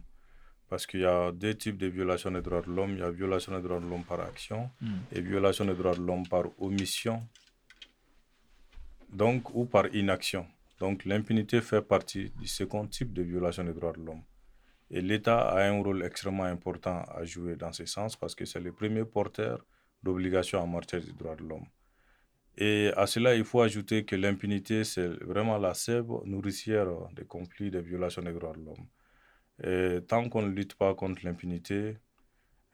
Parce qu'il y a deux types de violations des droits de l'homme. Il y a violation des droits de l'homme par action hmm. et violation des droits de l'homme par omission, donc, ou par inaction. Donc, l'impunité fait partie du second type de violation des droits de l'homme. Et l'État a un rôle extrêmement important à jouer dans ce sens parce que c'est le premier porteur d'obligations en matière des droits de l'homme. Et à cela, il faut ajouter que l'impunité, c'est vraiment la sève nourricière des conflits, des violations des droits de l'homme. Et tant qu'on ne lutte pas contre l'impunité,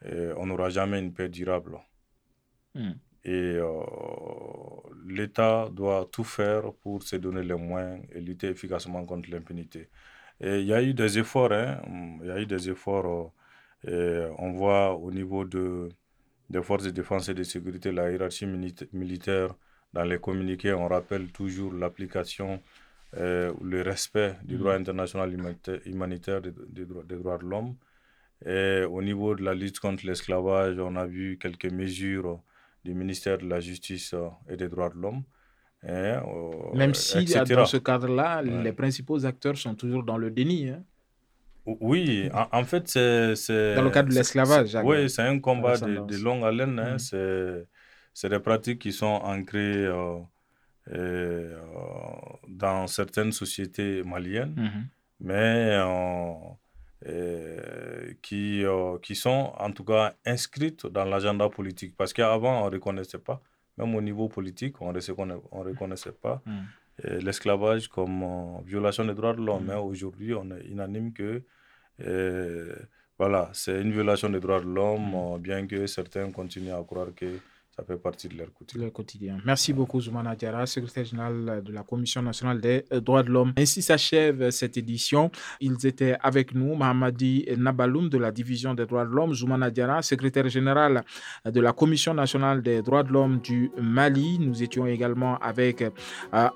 eh, on n'aura jamais une paix durable. Hmm. Et euh, l'État doit tout faire pour se donner les moyens et lutter efficacement contre l'impunité. Et il y a eu des efforts, hein, il y a eu des efforts. et on voit au niveau de, des forces de défense et de sécurité, la hiérarchie militaire, dans les communiqués, on rappelle toujours l'application, euh, le respect du droit mm. international humanitaire des, des, des droits de l'homme. Et au niveau de la lutte contre l'esclavage, on a vu quelques mesures du ministère de la Justice et des droits de l'homme. Euh, Même si dans ce cadre-là, les principaux acteurs sont toujours dans le déni. Hein. Oui, en, fait, c'est... Dans le cadre de l'esclavage. Oui, c'est un combat de, longue haleine. Hein. Mm. C'est des pratiques qui sont ancrées euh, euh, dans certaines sociétés maliennes, mm-hmm. mais qui, qui sont en tout cas inscrites dans l'agenda politique. Parce qu'avant, on ne reconnaissait pas, même au niveau politique, on ne reconnaissait pas mm. l'esclavage comme euh, violation des droits de l'homme. Mm. Mais aujourd'hui, on est unanime que voilà, c'est une violation des droits de l'homme, mm. bien que certains continuent à croire que ça fait partie de leur quotidien. Merci beaucoup, Zoumana Diara, secrétaire général de la Commission nationale des droits de l'homme. Ainsi s'achève cette édition. Ils étaient avec nous, Mahamadi Nabaloum de la Division des droits de l'homme, Zoumana Diara, secrétaire général de la Commission nationale des droits de l'homme du Mali. Nous étions également avec euh,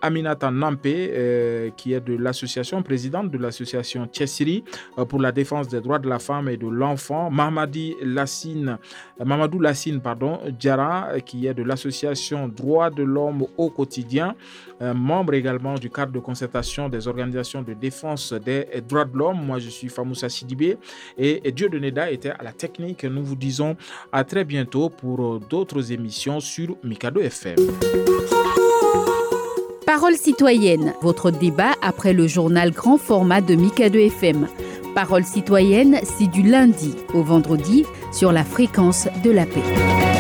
Aminata Nampé, euh, qui est de l'association, présidente de l'association Tchessiri euh, pour la défense des droits de la femme et de l'enfant. Mahamadi Lassine, Mamadou Lassine, pardon, Qui est de l'association Droits de l'homme au quotidien, membre également du cadre de concertation des organisations de défense des droits de l'homme. Moi, je suis Famoussa Sidibé et Dieu de Neda était à la technique. Nous vous disons à très bientôt pour d'autres émissions sur Mikado FM. Parole citoyenne, votre débat après le journal grand format de Mikado FM. Parole citoyenne, c'est du lundi au vendredi sur la fréquence de la paix.